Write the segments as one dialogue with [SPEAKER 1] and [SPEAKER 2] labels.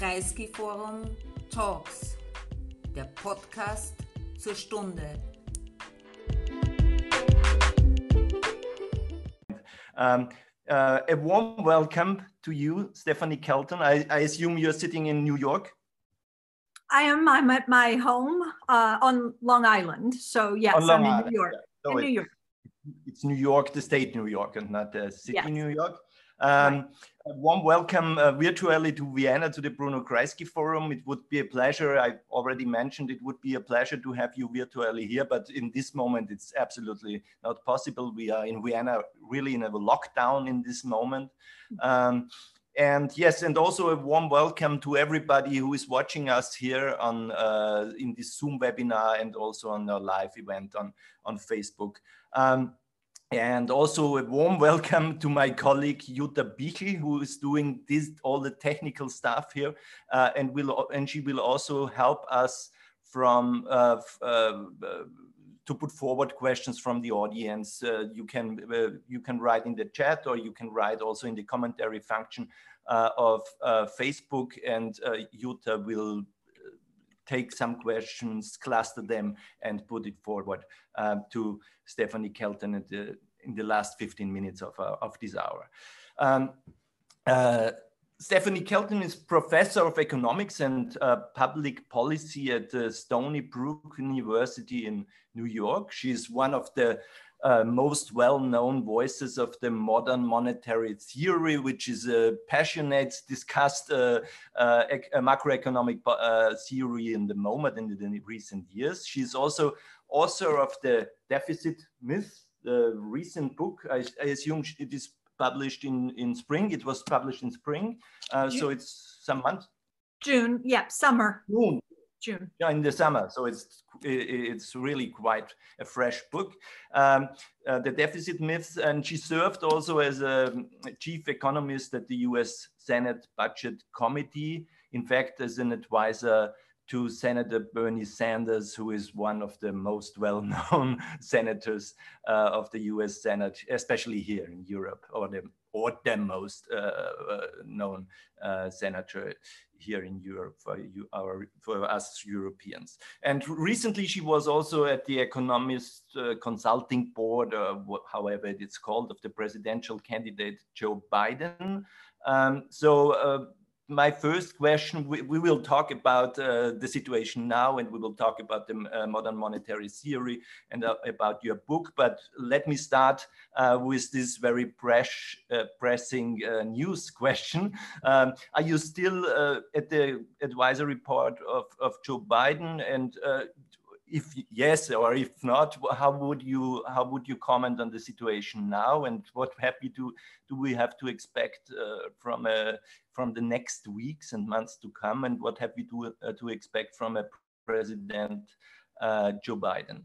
[SPEAKER 1] Kreisky Forum Talks, der Podcast zur Stunde.
[SPEAKER 2] Um, uh, a warm welcome to you, Stephanie Kelton. I, I, assume you're sitting in New York.
[SPEAKER 3] I am. I'm at my home uh, on Long Island. So yes, I'm in New York. So in New York.
[SPEAKER 2] It's New York, the state New York, and not the city yes. New York. Um, right. A warm welcome uh, virtually to Vienna to the Bruno Kreisky Forum. It would be a pleasure. I already mentioned it would be a pleasure to have you virtually here, but in this moment, it's absolutely not possible. We are in Vienna, really in a lockdown in this moment. Um, and yes, and also a warm welcome to everybody who is watching us here on uh, in this Zoom webinar and also on our live event on on Facebook. Um, and also a warm welcome to my colleague Jutta Bichl, who is doing this all the technical stuff here, uh, and will and she will also help us from uh, uh, to put forward questions from the audience. Uh, you can uh, you can write in the chat, or you can write also in the commentary function uh, of Facebook, and Jutta will take some questions, cluster them, and put it forward um, to Stephanie Kelton in the, in the last 15 minutes of, uh, of this hour. Um, uh, Stephanie Kelton is professor of economics and uh, public policy at Stony Brook University in New York. She is one of the uh, most well-known voices of the modern monetary theory, which is a passionate, discussed uh, uh, macroeconomic theory in the moment in the recent years. She's also author of the Deficit Myth, the recent book. I, I assume it is published in, in spring. It was published in spring, uh, so it's some month.
[SPEAKER 3] June, yeah, summer.
[SPEAKER 2] June,
[SPEAKER 3] June.
[SPEAKER 2] Yeah, in the summer. So it's it's really quite a fresh book. Um, uh, the deficit myths, and she served also as a chief economist at the U.S. Senate Budget Committee. In fact, as an advisor to Senator Bernie Sanders, who is one of the most well-known senators uh, of the U.S. Senate, especially here in Europe, or the or the most uh, uh, known uh, senator here in Europe for you, our for us Europeans. And recently, she was also at the Economist uh, Consulting Board, however it's called, of the presidential candidate Joe Biden. Um, so my first question, we, we will talk about uh, the situation now and we will talk about the uh, modern monetary theory and uh, about your book. But let me start uh, with this very uh, pressing uh, news question. Um, are you still at the advisory part of, of Joe Biden? And if yes or if not how would you how would you comment on the situation now and what happy to do we have to expect uh, from a from the next weeks and months to come and what have we to, uh, to expect from a president uh, joe biden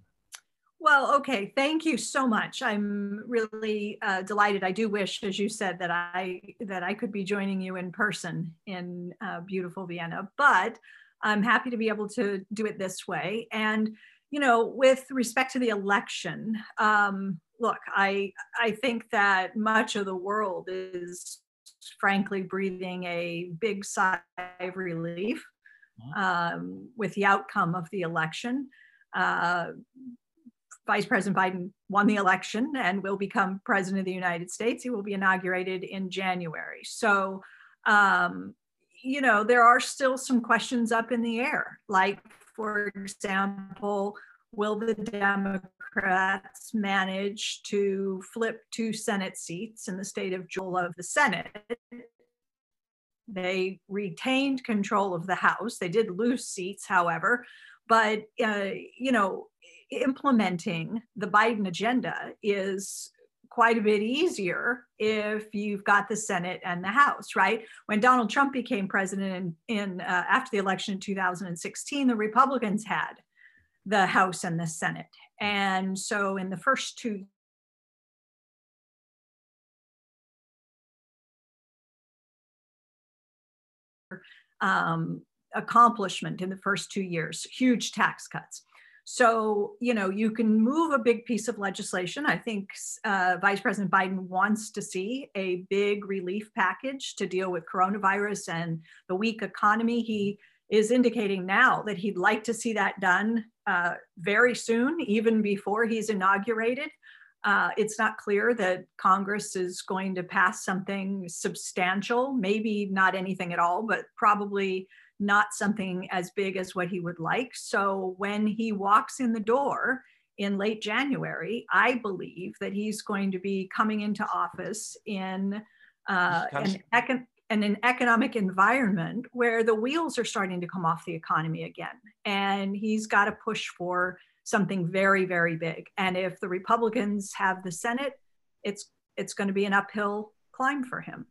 [SPEAKER 3] well, okay. Thank you so much. I'm really uh, delighted. I do wish, as you said, that I that I could be joining you in person in uh, beautiful Vienna. But I'm happy to be able to do it this way. And, you know, with respect to the election, um, look, I, I think that much of the world is frankly breathing a big sigh of relief um, with the outcome of the election. Uh, Vice President Biden won the election and will become president of the United States. He will be inaugurated in January. So, um, you know, there are still some questions up in the air. Like, for example, will the Democrats manage to flip two Senate seats in the state of Georgia of the Senate? They retained control of the House. They did lose seats, however, but uh, you know, implementing the Biden agenda is quite a bit easier if you've got the Senate and the House, right? When Donald Trump became president in, in uh, after the election in 2016, the Republicans had the House and the Senate, and so in the first two um, accomplishment in the first two years, huge tax cuts. So, you know, you can move a big piece of legislation. I think uh, Vice President Biden wants to see a big relief package to deal with coronavirus and the weak economy. He is indicating now that he'd like to see that done uh, very soon, even before he's inaugurated. Uh, it's not clear that Congress is going to pass something substantial, maybe not anything at all, but probably not something as big as what he would like. So when he walks in the door in late January, I believe that he's going to be coming into office in uh, an, econ- in an economic environment where the wheels are starting to come off the economy again. And he's got to push for something very, very big. And if the Republicans have the Senate, it's it's going to be an uphill climb for him.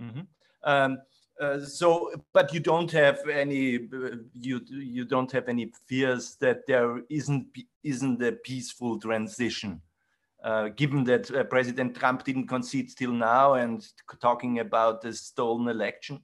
[SPEAKER 2] Mm-hmm. Um, uh, so, but you don't have any you you don't have any fears that there isn't isn't a peaceful transition, uh, given that uh, President Trump didn't concede till now and talking about the stolen election.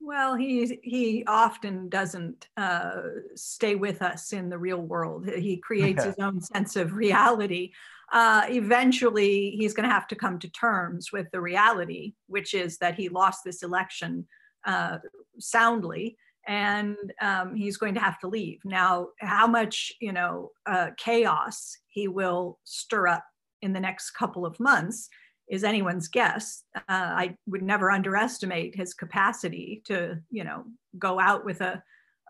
[SPEAKER 3] Well, he he often doesn't uh, stay with us in the real world. He creates his own sense of reality. Uh, eventually, he's going to have to come to terms with the reality, which is that he lost this election uh, soundly, and um, he's going to have to leave. Now, how much you know uh, chaos he will stir up in the next couple of months is anyone's guess. Uh, I would never underestimate his capacity to, you know, go out with a,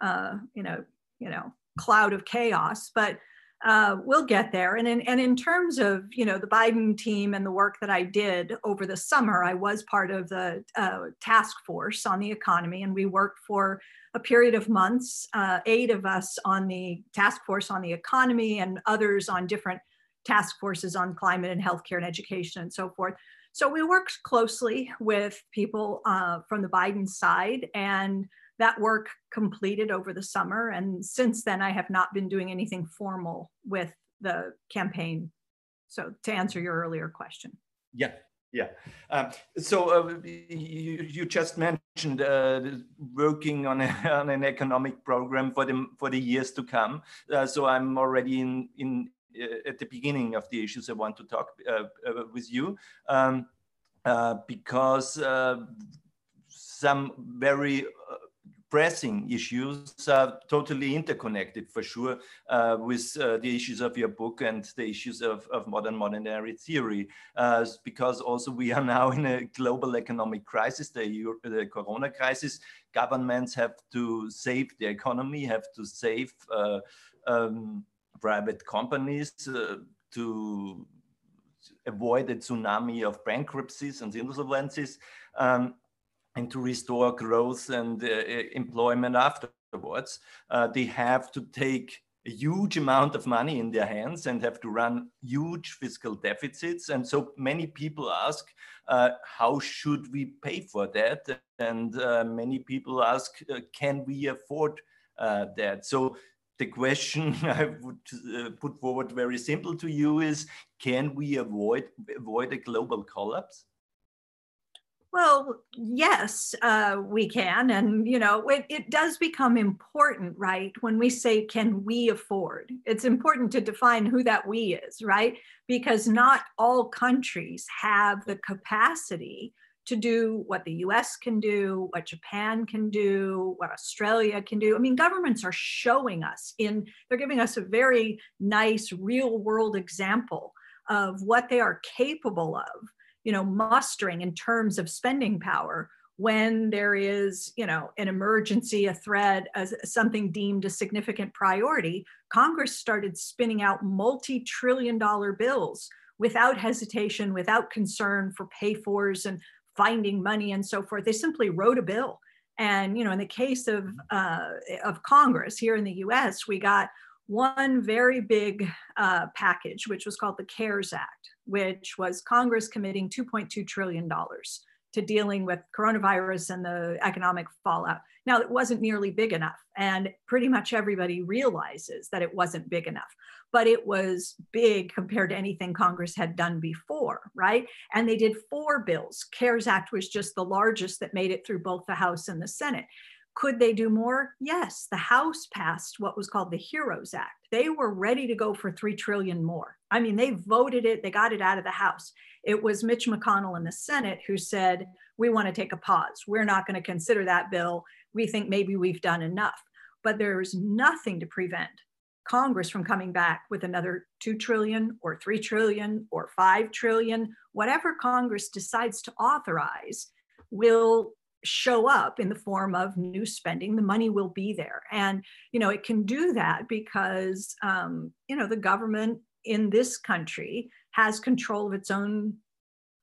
[SPEAKER 3] uh, you know, you know, cloud of chaos. But uh, we'll get there. And in, and in terms of, you know, the Biden team and the work that I did over the summer, I was part of the uh, task force on the economy, and we worked for a period of months, uh, eight of us on the task force on the economy and others on different task forces on climate and healthcare and education and so forth. So we worked closely with people uh, from the Biden side, and that work completed over the summer. And since then, I have not been doing anything formal with the campaign. So to answer your earlier question.
[SPEAKER 2] Yeah, yeah. Um, so uh, you, you, just mentioned uh, working on, a, on, an economic program for the for the years to come. Uh, so I'm already in in uh, at the beginning of the issues I want to talk uh, uh, with you um, because some very pressing issues are totally interconnected for sure uh, with uh, the issues of your book and the issues of, of modern monetary theory uh, because also we are now in a global economic crisis the, the corona crisis. Governments have to save the economy have to save um, private companies uh, to avoid a tsunami of bankruptcies and insolvencies um, and to restore growth and uh, employment afterwards. Uh, they have to take a huge amount of money in their hands and have to run huge fiscal deficits. And so many people ask, uh, how should we pay for that? And uh, many people ask, uh, can we afford uh, that? So the question I would uh, put forward very simple to you is, can we avoid, avoid a global collapse?
[SPEAKER 3] Well, yes, uh, we can. And, you know, it, it does become important, right? When we say, can we afford? It's important to define who that we is, right? Because not all countries have the capacity to do what the US can do, what Japan can do, what Australia can do. I mean, governments are showing us in, they're giving us a very nice real world example of what they are capable of, you know, mustering in terms of spending power when there is, you know, an emergency, a threat, as something deemed a significant priority. Congress started spinning out multi-trillion dollar bills without hesitation, without concern for pay fors and finding money and so forth. They simply wrote a bill. And you know, in the case of uh, of Congress here in the U.S., we got one very big uh, package, which was called the CARES Act, which was Congress committing 2.2 trillion dollars to dealing with coronavirus and the economic fallout. Now, it wasn't nearly big enough, and pretty much everybody realizes that it wasn't big enough but it was big compared to anything Congress had done before, right? And they did four bills. CARES Act was just the largest that made it through both the House and the Senate. Could they do more? Yes. The House passed what was called the HEROES Act. They were ready to go for 3 trillion more. I mean, they voted it, they got it out of the House. It was Mitch McConnell in the Senate who said, We want to take a pause. We're not going to consider that bill. We think maybe we've done enough. But there's nothing to prevent Congress from coming back with another 2 trillion or 3 trillion or 5 trillion. Whatever Congress decides to authorize will show up in the form of new spending the money will be there. And you know it can do that because um, you know the government in this country has control of its own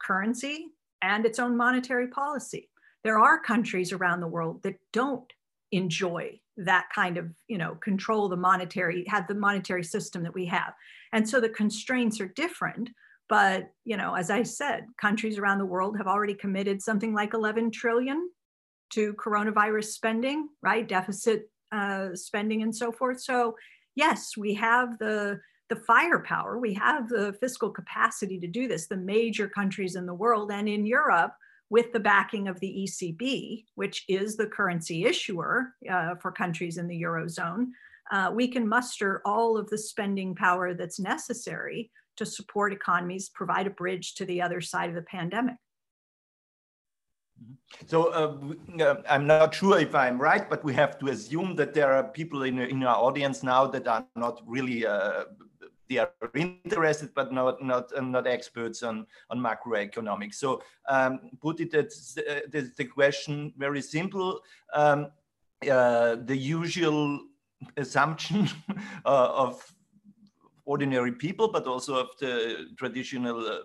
[SPEAKER 3] currency and its own monetary policy. There are countries around the world that don't enjoy that kind of you know control the monetary have the monetary system that we have. And so the constraints are different but, you know, as I said, countries around the world have already committed something like 11 trillion to coronavirus spending, right? Deficit uh, spending and so forth. So, yes, we have the the firepower, we have the fiscal capacity to do this. The major countries in the world and in Europe, with the backing of the ECB, which is the currency issuer uh, for countries in the eurozone, uh, we can muster all of the spending power that's necessary to support economies, provide a bridge to the other side of the pandemic.
[SPEAKER 2] Mm-hmm. So uh, uh, I'm not sure if I'm right, but we have to assume that there are people in, in our audience now that are not really uh, they are interested, but not not uh, not experts on on macroeconomics. So um, put it as uh, the, the, question very simple. Um, uh, the usual assumption of ordinary people, but also of the traditional uh,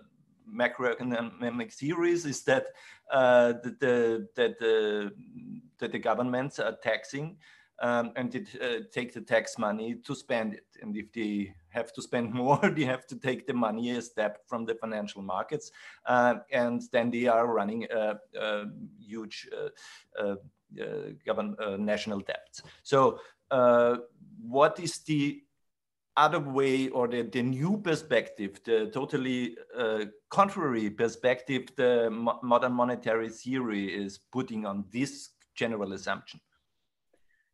[SPEAKER 2] macroeconomic theories is that uh, that the that the that the governments are taxing um, and it, uh, take the tax money to spend it. And if they have to spend more, they have to take the money a step from the financial markets, uh, and then they are running a, a huge uh, uh, uh government national debt. So, what is the other way or the, the new perspective, the totally uh, contrary perspective the mo modern monetary theory is putting on this general assumption?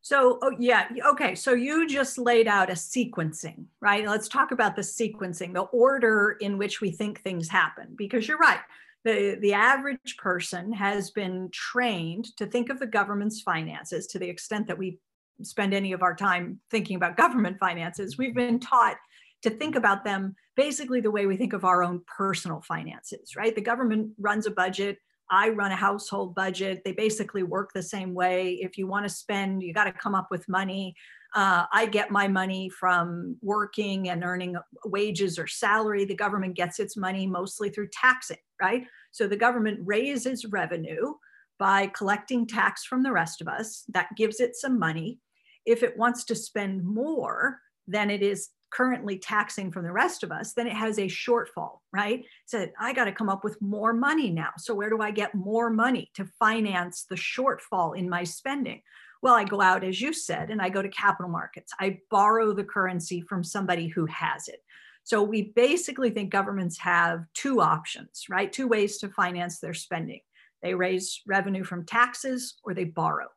[SPEAKER 3] So, oh, yeah, okay. So you just laid out a sequencing, right? Let's talk about the sequencing, the order in which we think things happen, because you're right. The, the average person has been trained to think of the government's finances to the extent that we spend any of our time thinking about government finances. We've been taught to think about them basically the way we think of our own personal finances, right? The government runs a budget. I run a household budget. They basically work the same way. If you want to spend, you got to come up with money. Uh, I get my money from working and earning wages or salary. The government gets its money mostly through taxing, right? So the government raises revenue by collecting tax from the rest of us. That gives it some money if it wants to spend more than it is currently taxing from the rest of us, then it has a shortfall, right? So I got to come up with more money now. So where do I get more money to finance the shortfall in my spending? Well, I go out, as you said, and I go to capital markets. I borrow the currency from somebody who has it. So we basically think governments have two options, right? Two ways to finance their spending. They raise revenue from taxes or they borrow.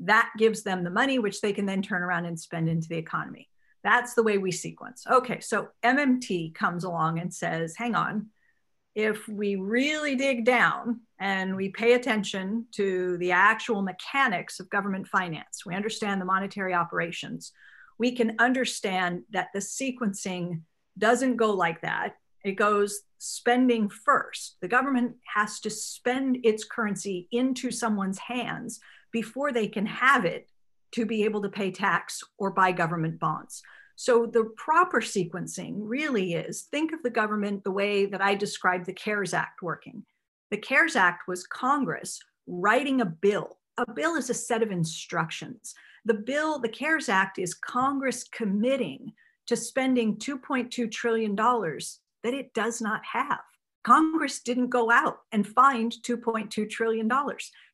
[SPEAKER 3] That gives them the money, which they can then turn around and spend into the economy. That's the way we sequence. Okay, so MMT comes along and says, hang on, if we really dig down and we pay attention to the actual mechanics of government finance, we understand the monetary operations, we can understand that the sequencing doesn't go like that. It goes spending first. The government has to spend its currency into someone's hands before they can have it to be able to pay tax or buy government bonds. So the proper sequencing really is think of the government the way that I described the CARES Act working. The CARES Act was Congress writing a bill. A bill is a set of instructions. The bill, the CARES Act, is Congress committing to spending $2.2 trillion that it does not have. Congress didn't go out and find $2.2 trillion.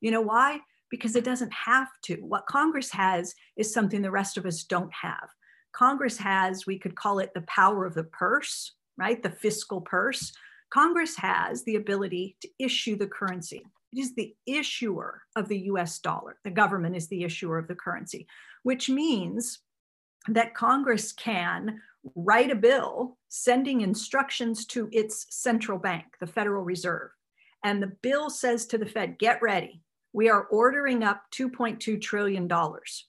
[SPEAKER 3] You know why? Because it doesn't have to. What Congress has is something the rest of us don't have. Congress has, we could call it the power of the purse, right? The fiscal purse. Congress has the ability to issue the currency. It is the issuer of the US dollar. The government is the issuer of the currency, which means that Congress can write a bill sending instructions to its central bank, the Federal Reserve. And the bill says to the Fed, get ready. We are ordering up $2.2 trillion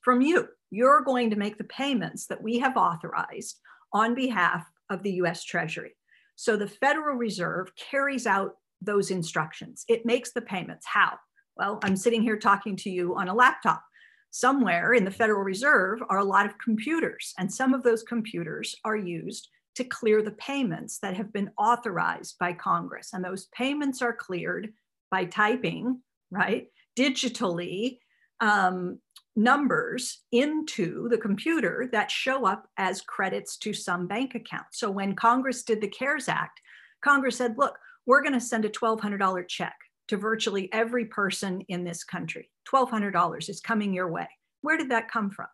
[SPEAKER 3] from you. You're going to make the payments that we have authorized on behalf of the US Treasury. So the Federal Reserve carries out those instructions. It makes the payments. How? Well, I'm sitting here talking to you on a laptop. Somewhere in the Federal Reserve are a lot of computers, and some of those computers are used to clear the payments that have been authorized by Congress. And those payments are cleared by typing, right, digitally um, numbers into the computer that show up as credits to some bank account. So when Congress did the CARES Act, Congress said, look, we're going to send a $1,200 check to virtually every person in this country. $1,200 is coming your way. Where did that come from?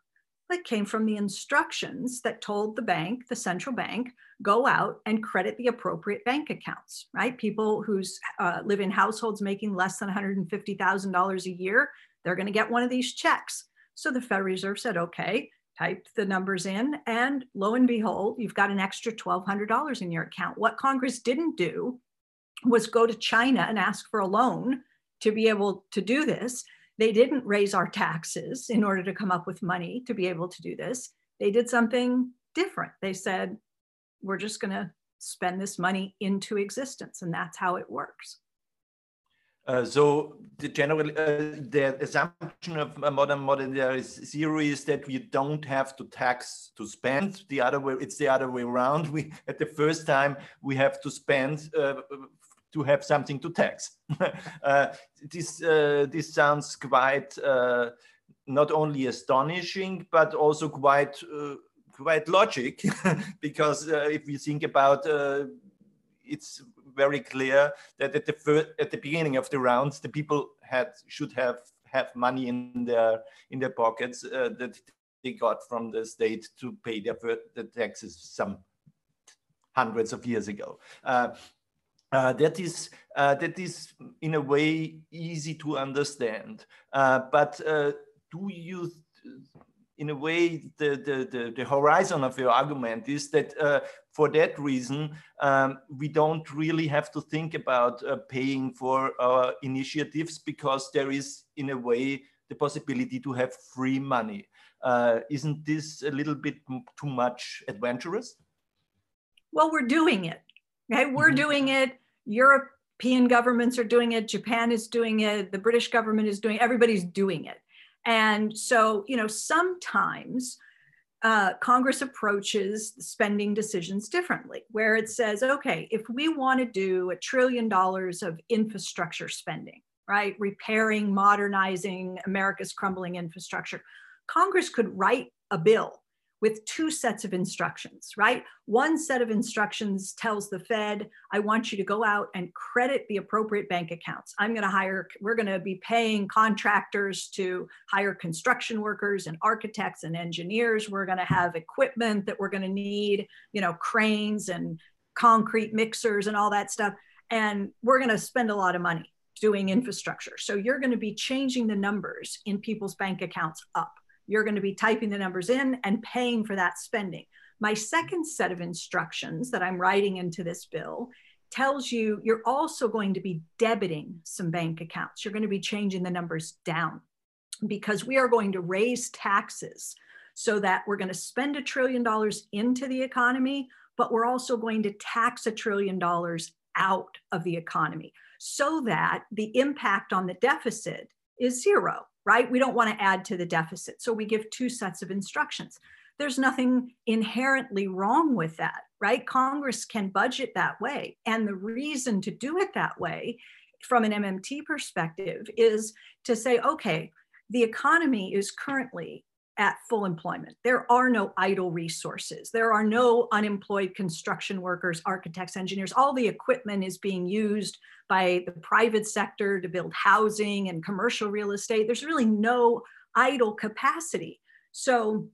[SPEAKER 3] That came from the instructions that told the bank, the central bank, go out and credit the appropriate bank accounts, right? People who uh, live in households making less than $150,000 a year, they're going to get one of these checks. So the Federal Reserve said, okay, typed the numbers in, and lo and behold, you've got an extra $1,200 in your account. What Congress didn't do was go to China and ask for a loan to be able to do this. They didn't raise our taxes in order to come up with money to be able to do this. They did something different. They said, we're just going to spend this money into existence, and that's how it works.
[SPEAKER 2] Uh, so the general uh, the assumption of modern monetary theory is that we don't have to tax to spend. The other way, it's the other way around. We at the first time we have to spend uh, to have something to tax. uh, this, uh, this sounds quite uh, not only astonishing, but also quite, uh, quite logic, because uh, if we think about uh, it's very clear that at the first, at the beginning of the rounds, the people had should have have money in their in their pockets that they got from the state to pay their the taxes some hundreds of years ago. Uh, uh, that is uh, that is in a way easy to understand. Uh, but uh, do you, in a way, the, the, the, the, horizon of your argument is that uh, for that reason, um, we don't really have to think about uh, paying for our initiatives because there is, in a way, the possibility to have free money. isn't this a little bit too much adventurous?
[SPEAKER 3] Well, we're doing it Okay, we're mm-hmm. doing it. European governments are doing it. Japan is doing it. The British government is doing it. Everybody's doing it. And so, you know, sometimes uh, Congress approaches spending decisions differently, where it says, okay, if we want to do a trillion dollars of infrastructure spending, right, repairing, modernizing America's crumbling infrastructure, Congress could write a bill with two sets of instructions, right? One set of instructions tells the Fed, I want you to go out and credit the appropriate bank accounts. I'm going to hire, we're going to be paying contractors to hire construction workers and architects and engineers. We're going to have equipment that we're going to need, you know, cranes and concrete mixers and all that stuff. And we're going to spend a lot of money doing infrastructure. So you're going to be changing the numbers in people's bank accounts up you're going to be typing the numbers in and paying for that spending. My second set of instructions that I'm writing into this bill tells you you're also going to be debiting some bank accounts. You're going to be changing the numbers down because we are going to raise taxes so that we're going to spend a trillion dollars into the economy, but we're also going to tax a trillion dollars out of the economy so that the impact on the deficit is zero right? We don't want to add to the deficit. So we give two sets of instructions. There's nothing inherently wrong with that, right? Congress can budget that way. And the reason to do it that way from an MMT perspective is to say, okay, the economy is currently at full employment. There are no idle resources. There are no unemployed construction workers, architects, engineers. All the equipment is being used by the private sector to build housing and commercial real estate. There's really no idle capacity. So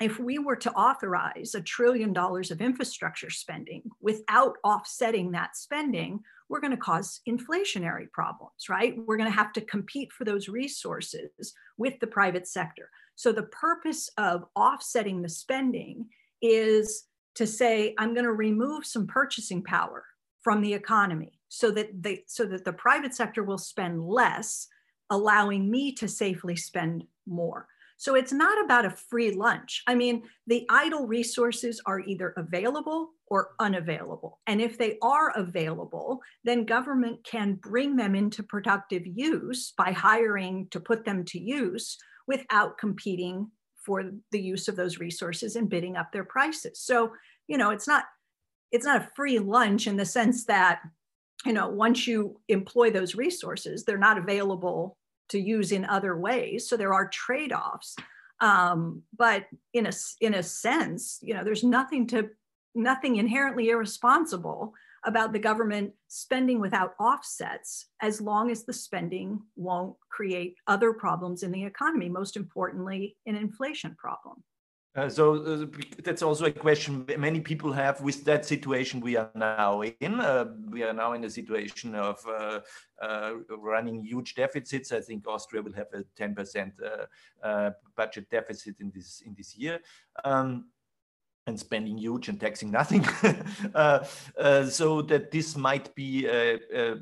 [SPEAKER 3] if we were to authorize a trillion dollars of infrastructure spending without offsetting that spending, we're going to cause inflationary problems, right? We're going to have to compete for those resources with the private sector. So the purpose of offsetting the spending is to say, I'm going to remove some purchasing power from the economy so that they so that the private sector will spend less, allowing me to safely spend more. So it's not about a free lunch. I mean, the idle resources are either available or unavailable. And if they are available, then government can bring them into productive use by hiring to put them to use without competing for the use of those resources and bidding up their prices. So, you know, it's not it's not a free lunch in the sense that you know once you employ those resources they're not available to use in other ways. So there are trade-offs. Um, but in a in a sense, you know, there's nothing to nothing inherently irresponsible about the government spending without offsets as long as the spending won't create other problems in the economy, most importantly, an inflation problem.
[SPEAKER 2] Uh, so uh, that's also a question many people have with that situation we are now in. Uh, we are now in a situation of uh, uh, running huge deficits. I think Austria will have a 10% uh, budget deficit in this in this year. Um, and spending huge and taxing nothing. so that this might be a, a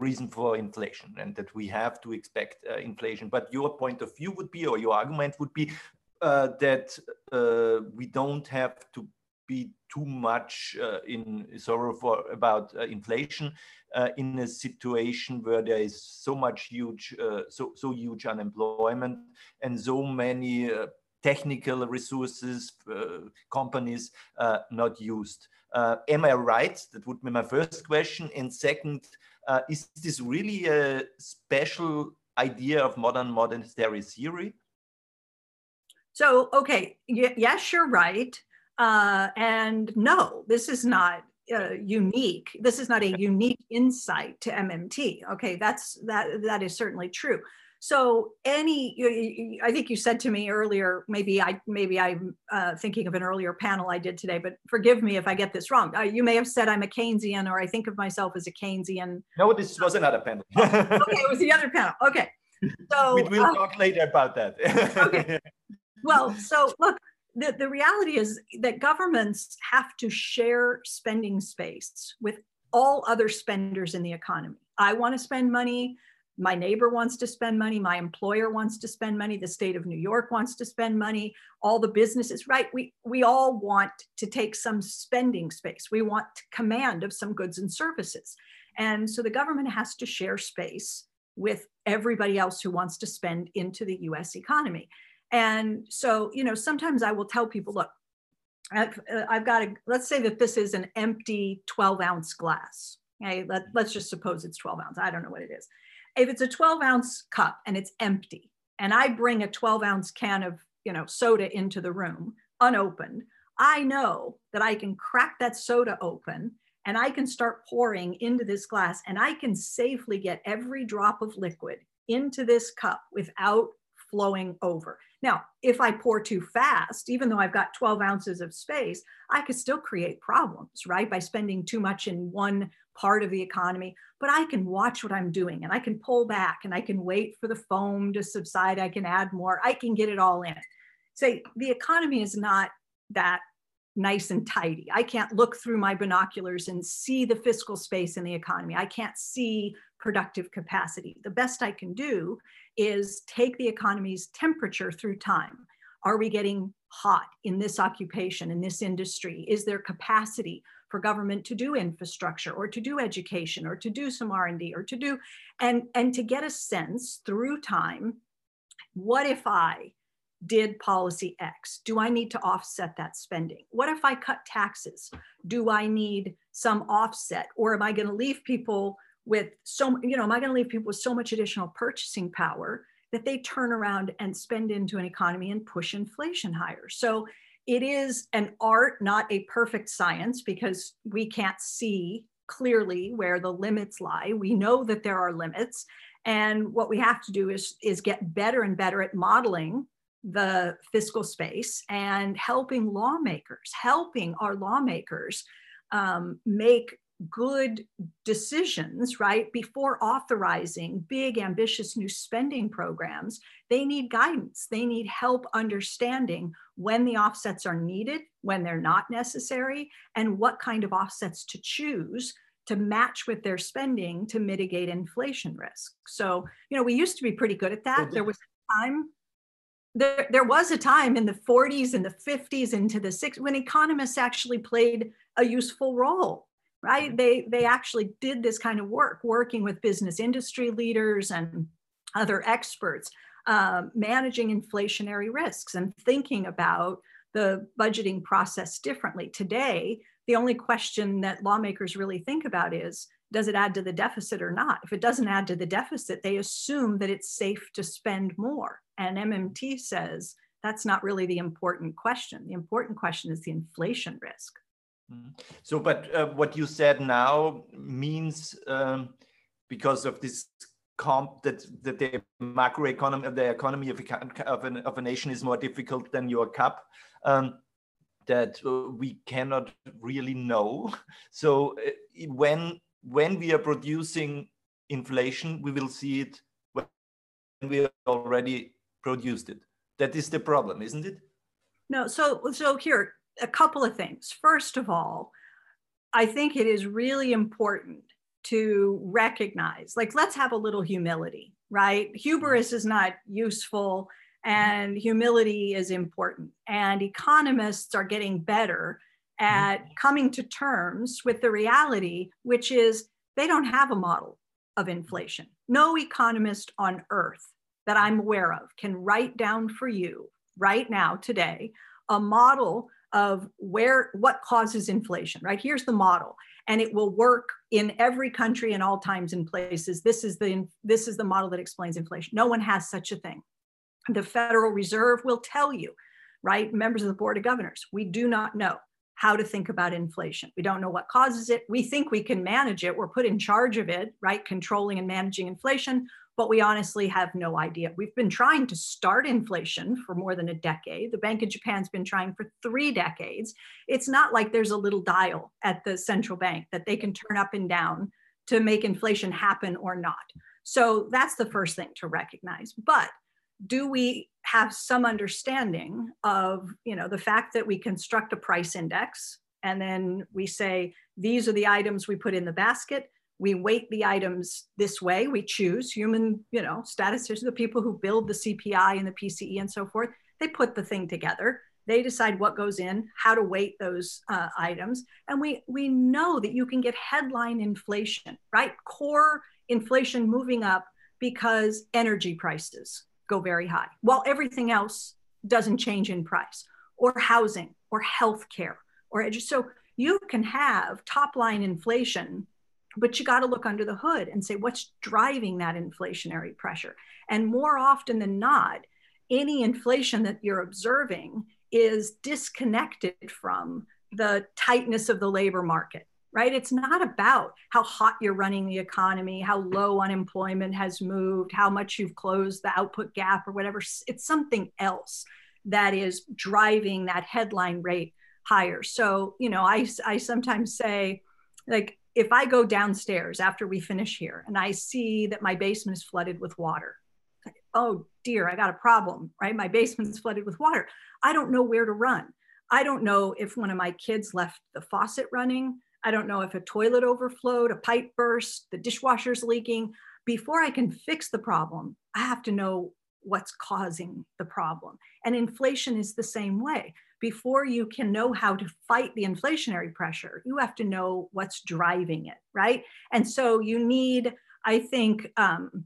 [SPEAKER 2] reason for inflation and that we have to expect uh, inflation. But your point of view would be, or your argument would be, uh, that uh, we don't have to be too much uh, in sorrow for about uh, inflation uh, in a situation where there is so much huge, so so huge unemployment and so many technical resources, companies not used. am I right? That would be my first question. And second, uh, is this really a special idea of modern monetary theory?
[SPEAKER 3] So, okay, y- yes, you're right. Uh, and no, this is not uh, unique. This is not a unique insight to MMT. Okay, that's that that is certainly true. So any, I think you said to me earlier, maybe I maybe I'm uh, thinking of an earlier panel I did today, but forgive me if I get this wrong. Uh, you may have said I'm a Keynesian, or I think of myself as a Keynesian.
[SPEAKER 2] No, this was another panel.
[SPEAKER 3] okay, it was the other panel. Okay, so
[SPEAKER 2] we will uh, talk later about that.
[SPEAKER 3] okay. Well, so look, the, the reality is that governments have to share spending space with all other spenders in the economy. I want to spend money my neighbor wants to spend money my employer wants to spend money the state of new york wants to spend money all the businesses right? We we all want to take some spending space. We want command of some goods and services. And so the government has to share space with everybody else who wants to spend into the us economy. And so you know sometimes i will tell people look I've, uh, I've got a let's say that this is an empty 12 ounce glass okay? Let, let's just suppose it's 12 ounce. I don't know what it is if it's a 12 ounce cup and it's empty, and I bring a 12 ounce can of you know soda into the room unopened, I know that I can crack that soda open and I can start pouring into this glass and I can safely get every drop of liquid into this cup without flowing over. Now, if I pour too fast, even though I've got 12 ounces of space, I could still create problems, right? By spending too much in one part of the economy. But I can watch what I'm doing and I can pull back and I can wait for the foam to subside. I can add more. I can get it all in. Say the economy is not that nice and tidy. I can't look through my binoculars and see the fiscal space in the economy. I can't see productive capacity. The best I can do is take the economy's temperature through time. Are we getting hot in this occupation, in this industry? Is there capacity for government to do infrastructure or to do education or to do some R&D or to do, and, and to get a sense through time, what if I did policy X? Do I need to offset that spending? What if I cut taxes? Do I need some offset? Or am I going to leave people with so, you know, am I going to leave people with so much additional purchasing power that they turn around and spend into an economy and push inflation higher? So it is an art, not a perfect science, because we can't see clearly where the limits lie. We know that there are limits. And what we have to do is, is get better and better at modeling the fiscal space and helping lawmakers, helping our lawmakers um, make good decisions, right, before authorizing big, ambitious new spending programs, they need guidance. They need help understanding when the offsets are needed, when they're not necessary, and what kind of offsets to choose to match with their spending to mitigate inflation risk. So, you know, we used to be pretty good at that. There was a time there, there was a time in the 40s and the 50s into the 60s when economists actually played a useful role right? They they actually did this kind of work, working with business industry leaders and other experts, uh, managing inflationary risks and thinking about the budgeting process differently. Today, the only question that lawmakers really think about is does it add to the deficit or not? If it doesn't add to the deficit, they assume that it's safe to spend more. And MMT says that's not really the important question. The important question is the inflation risk.
[SPEAKER 2] Mm-hmm. So, but uh, what you said now means um, because of this comp that, that the macroeconomy, of the economy of a, of, an, of a nation is more difficult than your cup, um, that we cannot really know. So uh, when when we are producing inflation, we will see it when we already produced it. That is the problem, isn't it?
[SPEAKER 3] No. So so here a couple of things. First of all, I think it is really important to recognize, like, let's have a little humility, right? Hubris is not useful, and humility is important. And economists are getting better Mm-hmm. at coming to terms with the reality, which is they don't have a model of inflation. No economist on earth that I'm aware of can write down for you right now, today, a model of where what causes inflation right? Here's the model and it will work in every country and all times and places. This is the this is the model that explains inflation. No one has such a thing. The federal reserve will tell you right? Members of the board of governors we do not know how to think about inflation we don't know what causes it we think we can manage it we're put in charge of it right controlling and managing inflation but we honestly have no idea. We've been trying to start inflation for more than a decade. The Bank of Japan's been trying for three decades. It's not like there's a little dial at the central bank that they can turn up and down to make inflation happen or not. So that's the first thing to recognize. But do we have some understanding of you know the fact that we construct a price index and then we say these are the items we put in the basket. We weight the items this way. We choose human you know statisticians the people who build the cpi and the pce and so forth. They put the thing together. They decide what goes in how to weight those uh, items. And we we know that you can get headline inflation right? Core inflation moving up because energy prices go very high while everything else doesn't change in price or housing or healthcare or edu- so you can have top line inflation but you got to look under the hood and say what's driving that inflationary pressure? And more often than not any inflation that you're observing is disconnected from the tightness of the labor market right it's not about how hot you're running the economy how low unemployment has moved how much you've closed the output gap or whatever it's something else that is driving that headline rate higher so you know i i sometimes say like if I go downstairs after we finish here and I see that my basement is flooded with water, oh dear, I got a problem, right? My basement's flooded with water. I don't know where to run. I don't know if one of my kids left the faucet running. I don't know if a toilet overflowed, a pipe burst, the dishwasher's leaking. Before I can fix the problem, I have to know what's causing the problem. And inflation is the same way before you can know how to fight the inflationary pressure, you have to know what's driving it, right? And so you need, I think, um,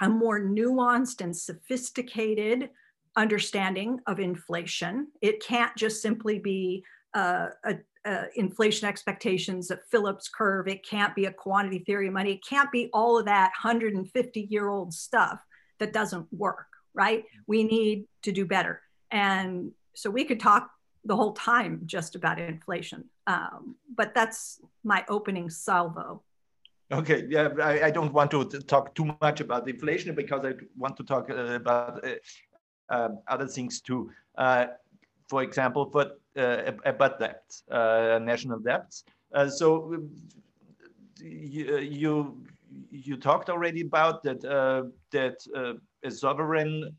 [SPEAKER 3] a more nuanced and sophisticated understanding of inflation. It can't just simply be uh, a, a inflation expectations, a Phillips curve. It can't be a quantity theory of money. It can't be all of that 150 year old stuff that doesn't work, right? We need to do better. And so we could talk the whole time just about inflation. Um, but that's my opening salvo.
[SPEAKER 2] Okay, yeah, I, I, don't want to talk too much about inflation because I want to talk uh, about uh, uh, other things too. Uh, for example, for uh, about debt, uh, national debts. Uh, so you, you, you talked already about that that a sovereign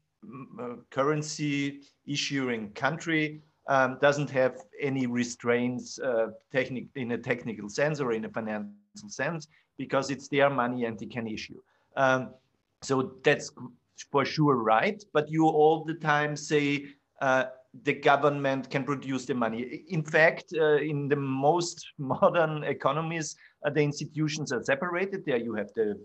[SPEAKER 2] currency issuing country um, doesn't have any restraints uh, in a technical sense or in a financial sense because it's their money and they can issue. Um, so that's for sure right. But you all the time say uh, the government can produce the money. In fact, uh, in the most modern economies, uh, the institutions are separated. There you have the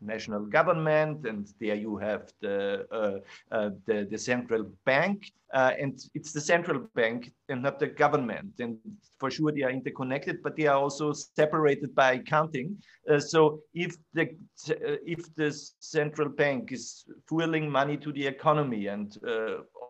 [SPEAKER 2] national government, and there you have the uh, uh, the, the, central bank, uh, and it's the central bank and not the government. And for sure, they are interconnected, but they are also separated by accounting. Uh, so if the if the central bank is fueling money to the economy and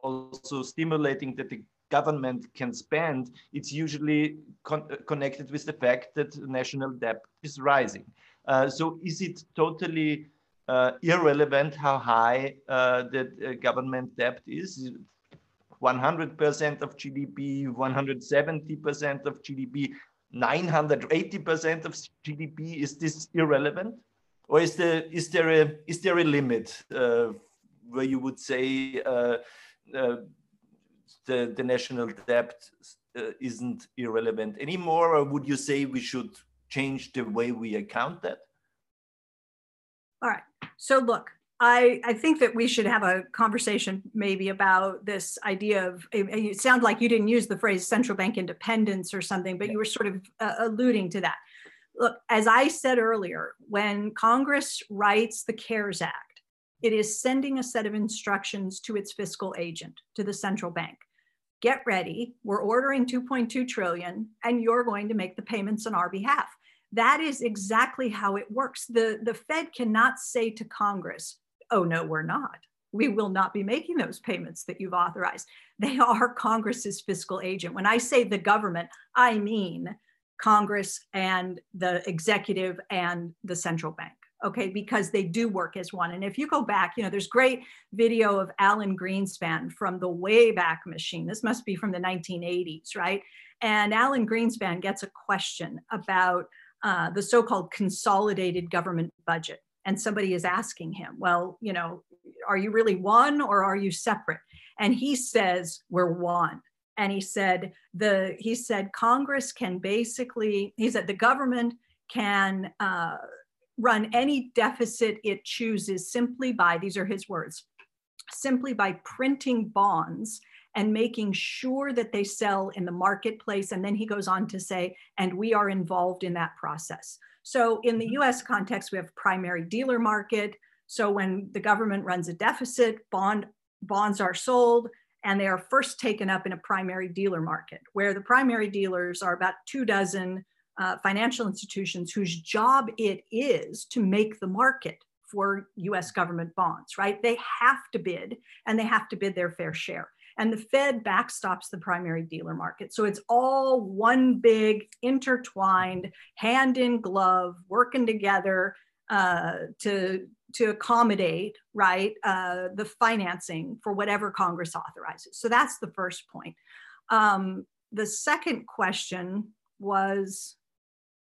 [SPEAKER 2] also stimulating that the government can spend, it's usually con connected with the fact that national debt is rising. Uh, so is it totally uh, irrelevant how high uh, the government debt is? 100% of GDP, 170% of GDP, 980% of GDP. Is this irrelevant, or is there is there a is there a limit uh, where you would say uh, uh, the the national debt isn't irrelevant anymore, or would you say we should change the way we account that?
[SPEAKER 3] All right. So look, I, I think that we should have a conversation maybe about this idea of it, it sounds like you didn't use the phrase central bank independence or something, but you were sort of uh, alluding to that. Look, as I said earlier, when Congress writes the CARES Act, it is sending a set of instructions to its fiscal agent, to the central bank. Get ready, we're ordering 2.2 trillion, and you're going to make the payments on our behalf. That is exactly how it works. The, the Fed cannot say to Congress, oh, no, we're not. We will not be making those payments that you've authorized. They are Congress's fiscal agent. When I say the government, I mean Congress and the executive and the central bank okay because they do work as one. And if you go back you know there's great video of alan greenspan from the wayback machine. This must be from the 1980s right? And alan greenspan gets a question about uh, the so-called consolidated government budget. And somebody is asking him well you know are you really one or are you separate? And he says we're one. And he said the he said congress can basically he said the government can uh, run any deficit it chooses simply by these are his words simply by printing bonds and making sure that they sell in the marketplace. And then he goes on to say, and we are involved in that process. So in the mm-hmm. US context, we have primary dealer market. So when the government runs a deficit, bond bonds are sold and they are first taken up in a primary dealer market, where the primary dealers are about two dozen uh, financial institutions whose job it is to make the market for US government bonds, right? They have to bid and they have to bid their fair share and the Fed backstops the primary dealer market. So it's all one big intertwined, hand in glove, working together uh, to to accommodate right uh, the financing for whatever Congress authorizes. So that's the first point. Um, the second question was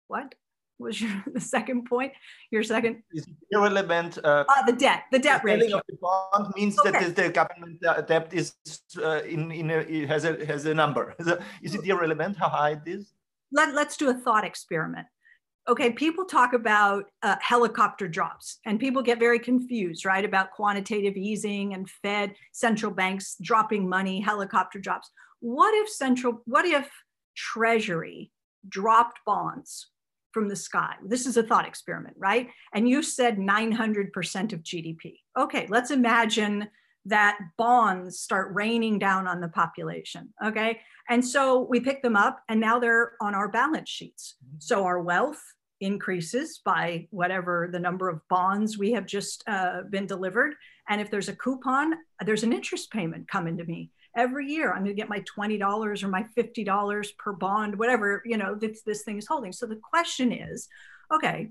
[SPEAKER 3] what? was your the second point? Your second
[SPEAKER 2] is irrelevant. Uh,
[SPEAKER 3] uh, the debt, the debt ratio.
[SPEAKER 2] of the bond means okay. that the, the, government uh, debt is uh, in in a, has a has a number. Is it irrelevant how high it is?
[SPEAKER 3] Let Let's do a thought experiment. Okay, people talk about uh, helicopter drops, and people get very confused, right, about quantitative easing and Fed central banks dropping money, helicopter drops. What if central? What if Treasury dropped bonds from the sky. This is a thought experiment, right? And you said 900% of GDP. Okay, let's imagine that bonds start raining down on the population. Okay. And so we pick them up and now they're on our balance sheets. Mm-hmm. So our wealth increases by whatever the number of bonds we have just uh, been delivered. And if there's a coupon, there's an interest payment coming to me every year i'm going to get my $20 or my $50 per bond whatever you know this, this thing is holding so the question is okay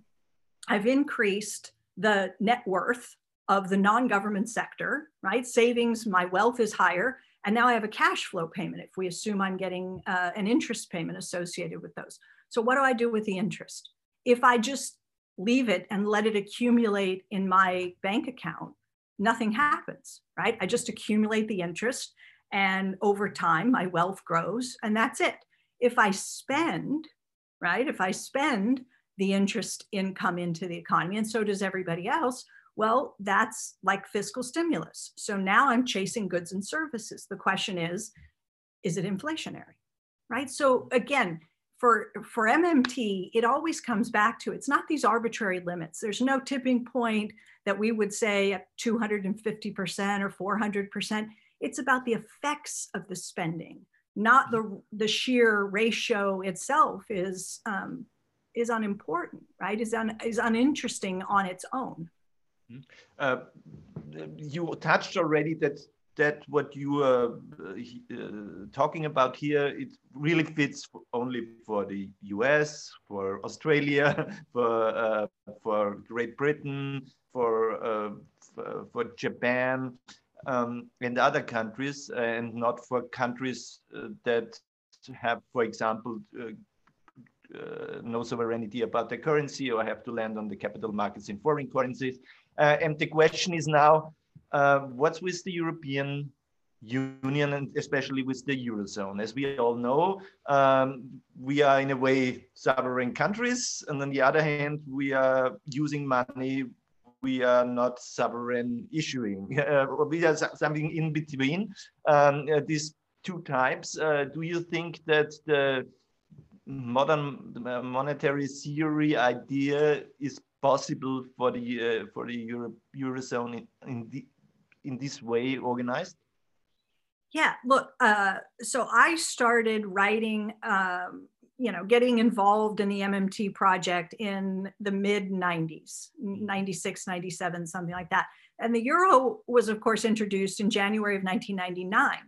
[SPEAKER 3] i've increased the net worth of the non-government sector, right? Savings, my wealth is higher. And now I have a cash flow payment if we assume I'm getting uh, an interest payment associated with those. So what do I do with the interest? If I just leave it and let it accumulate in my bank account, nothing happens, right? I just accumulate the interest and over time my wealth grows and that's it. If I spend, right? If I spend the interest income into the economy and so does everybody else, well, that's like fiscal stimulus. So now I'm chasing goods and services. The question is, is it inflationary? Right? So again, for for MMT, it always comes back to it's not these arbitrary limits. There's no tipping point that we would say at 250% or 400%. It's about the effects of the spending, not the the sheer ratio itself is um, is unimportant, right? Is un, is uninteresting on its own.
[SPEAKER 2] Mm-hmm. Uh, you touched already that that what you are uh, talking about here, it really fits only for the US, for Australia, for, uh, for Great Britain, for, uh, for, for, Japan, um, other countries, and not for countries uh, that have, for example, uh, uh, no sovereignty about their currency or have to land on the capital markets in foreign currencies. and the question is now, uh, what's with the European Union and especially with the Eurozone? As we all know, um, we are in a way sovereign countries, and on the other hand, we are using money we are not sovereign issuing. Uh, we are something in between. Um, uh, these two types. Uh, do you think that the modern uh, monetary theory idea is possible for the for the Euro eurozone in, in the in this way organized?
[SPEAKER 3] Yeah, look, uh, so I started writing, um, you know, getting involved in the MMT project in the mid 90s, 96, 97, something like that. And the euro was, of course, introduced in January of 1999.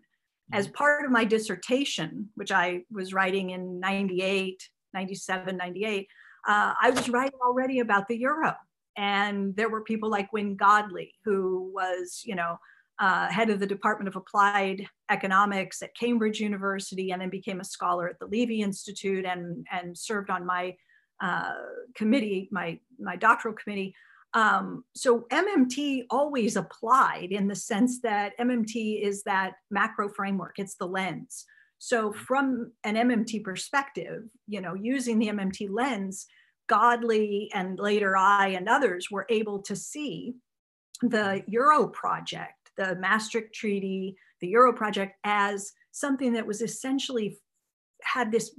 [SPEAKER 3] As mm-hmm. part of my dissertation, which I was writing in 98, 97, 98, uh, I was writing already about the euro. And there were people like Wynne Godley, who was, you know, uh, head of the Department of Applied Economics at Cambridge University, and then became a scholar at the Levy Institute and, and served on my uh, committee, my, my doctoral committee. Um, so MMT always applied in the sense that MMT is that macro framework, it's the lens. So from an MMT perspective, you know, using the MMT lens, Godley and later I and others were able to see the Euro project, the Maastricht Treaty, the Euro project as something that was essentially had this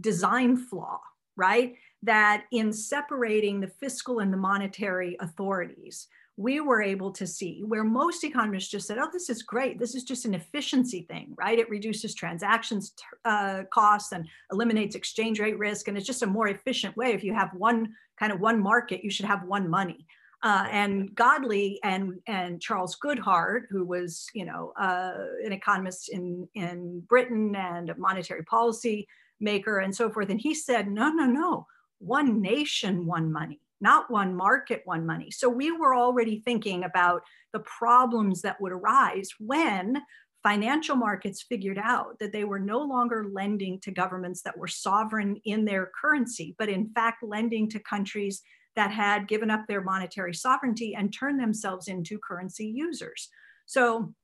[SPEAKER 3] design flaw, right? That in separating the fiscal and the monetary authorities, we were able to see where most economists just said, oh, this is great. This is just an efficiency thing, right? It reduces transactions uh, costs and eliminates exchange rate risk. And it's just a more efficient way. If you have one kind of one market, you should have one money. Uh, and Godley and and Charles Goodhart, who was you know uh, an economist in in Britain and a monetary policy maker and so forth, and he said, no, no, no, one nation, one money. Not one market, one money. So we were already thinking about the problems that would arise when financial markets figured out that they were no longer lending to governments that were sovereign in their currency, but in fact lending to countries that had given up their monetary sovereignty and turned themselves into currency users. So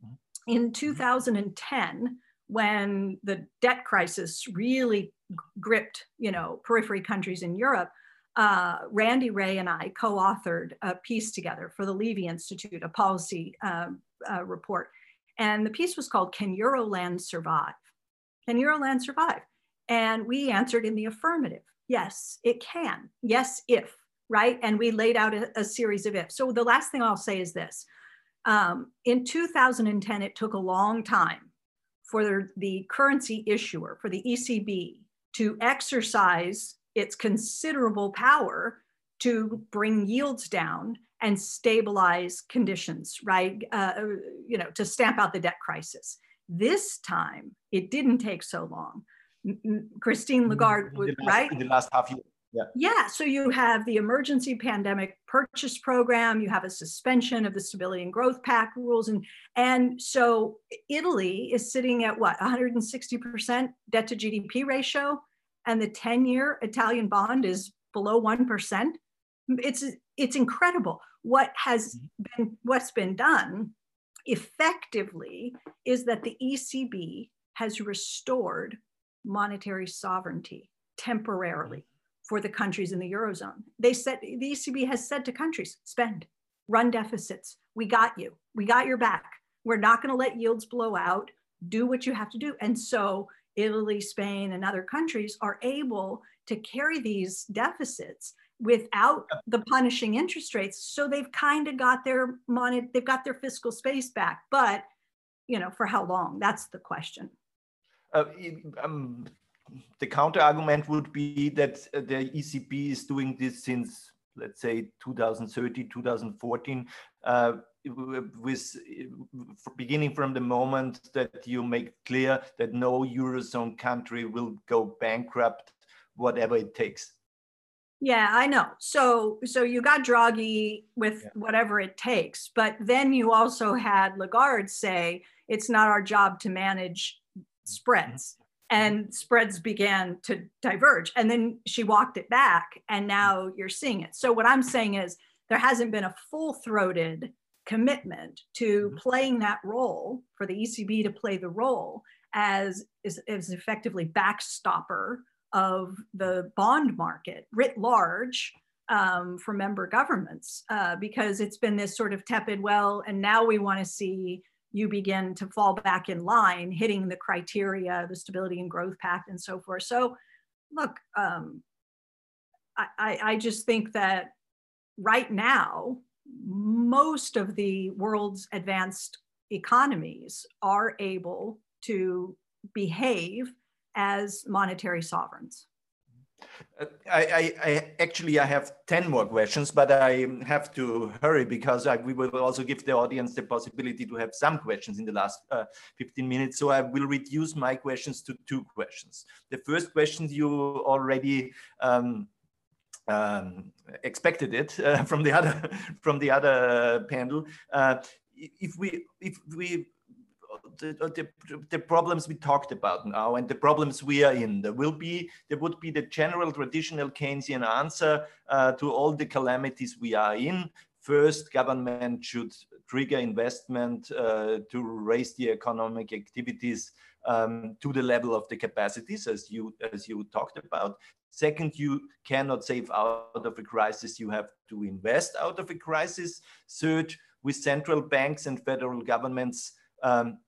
[SPEAKER 3] in 2010, when the debt crisis really gripped, you know, periphery countries in Europe, uh, Randy Wray and I co-authored a piece together for the Levy Institute, a policy uh, uh, report. And the piece was called, Can Euroland Survive? Can Euroland survive? And we answered in the affirmative. Yes, it can. Yes, if, right? And we laid out a, a series of ifs. So the last thing I'll say is this. Um, in 2010, it took a long time for the, the currency issuer, for the ECB, to exercise its considerable power to bring yields down and stabilize conditions, right? Uh, you know, to stamp out the debt crisis. This time, it didn't take so long. Christine Lagarde,
[SPEAKER 2] last,
[SPEAKER 3] right?
[SPEAKER 2] In the last half year. Yeah.
[SPEAKER 3] yeah. So you have the emergency pandemic purchase program, you have a suspension of the stability and growth pact rules. And, and so Italy is sitting at what, 160% debt to GDP ratio? And the 10 year Italian bond is below 1%. It's, it's incredible. What has mm-hmm. been, what's been done effectively is that the ECB has restored monetary sovereignty temporarily for the countries in the eurozone. They said the ECB has said to countries, spend, run deficits. We got you. We got your back. We're not going to let yields blow out. Do what you have to do. And so Italy, Spain, and other countries are able to carry these deficits without the punishing interest rates. So they've kind of got their money, they've got their fiscal space back. But you know, for how long? That's the question.
[SPEAKER 2] Uh, um, the counter argument would be that uh, the ECB is doing this since, let's say, 2013, 2014, uh, with beginning from the moment that you make clear that no eurozone country will go bankrupt, whatever it takes.
[SPEAKER 3] Yeah, I know. So so you got Draghi with yeah. whatever it takes, but then you also had Lagarde say it's not our job to manage spreads and spreads began to diverge and then she walked it back and now you're seeing it so what i'm saying is there hasn't been a full-throated commitment to mm-hmm. playing that role for the ecb to play the role as is, is effectively backstopper of the bond market writ large um, for member governments uh, because it's been this sort of tepid well and now we want to see you begin to fall back in line, hitting the criteria, the Stability and Growth Pact, and so forth. So, look, um, I, I just think that right now, most of the world's advanced economies are able to behave as monetary sovereigns.
[SPEAKER 2] I, I, I, actually I have 10 more questions, but I have to hurry because I, we will also give the audience the possibility to have some questions in the last uh, 15 minutes. So I will reduce my questions to two questions. The first question you already um, um, expected it uh, from the other from the other panel. Uh, if we if we the, the, the, problems we talked about now and the problems we are in. There will be, there would be the general traditional Keynesian answer uh, to all the calamities we are in. First, government should trigger investment uh, to raise the economic activities um, to the level of the capacities, as you as you talked about. Second, you cannot save out of a crisis; you have to invest out of a crisis. Third, with central banks and federal governments um,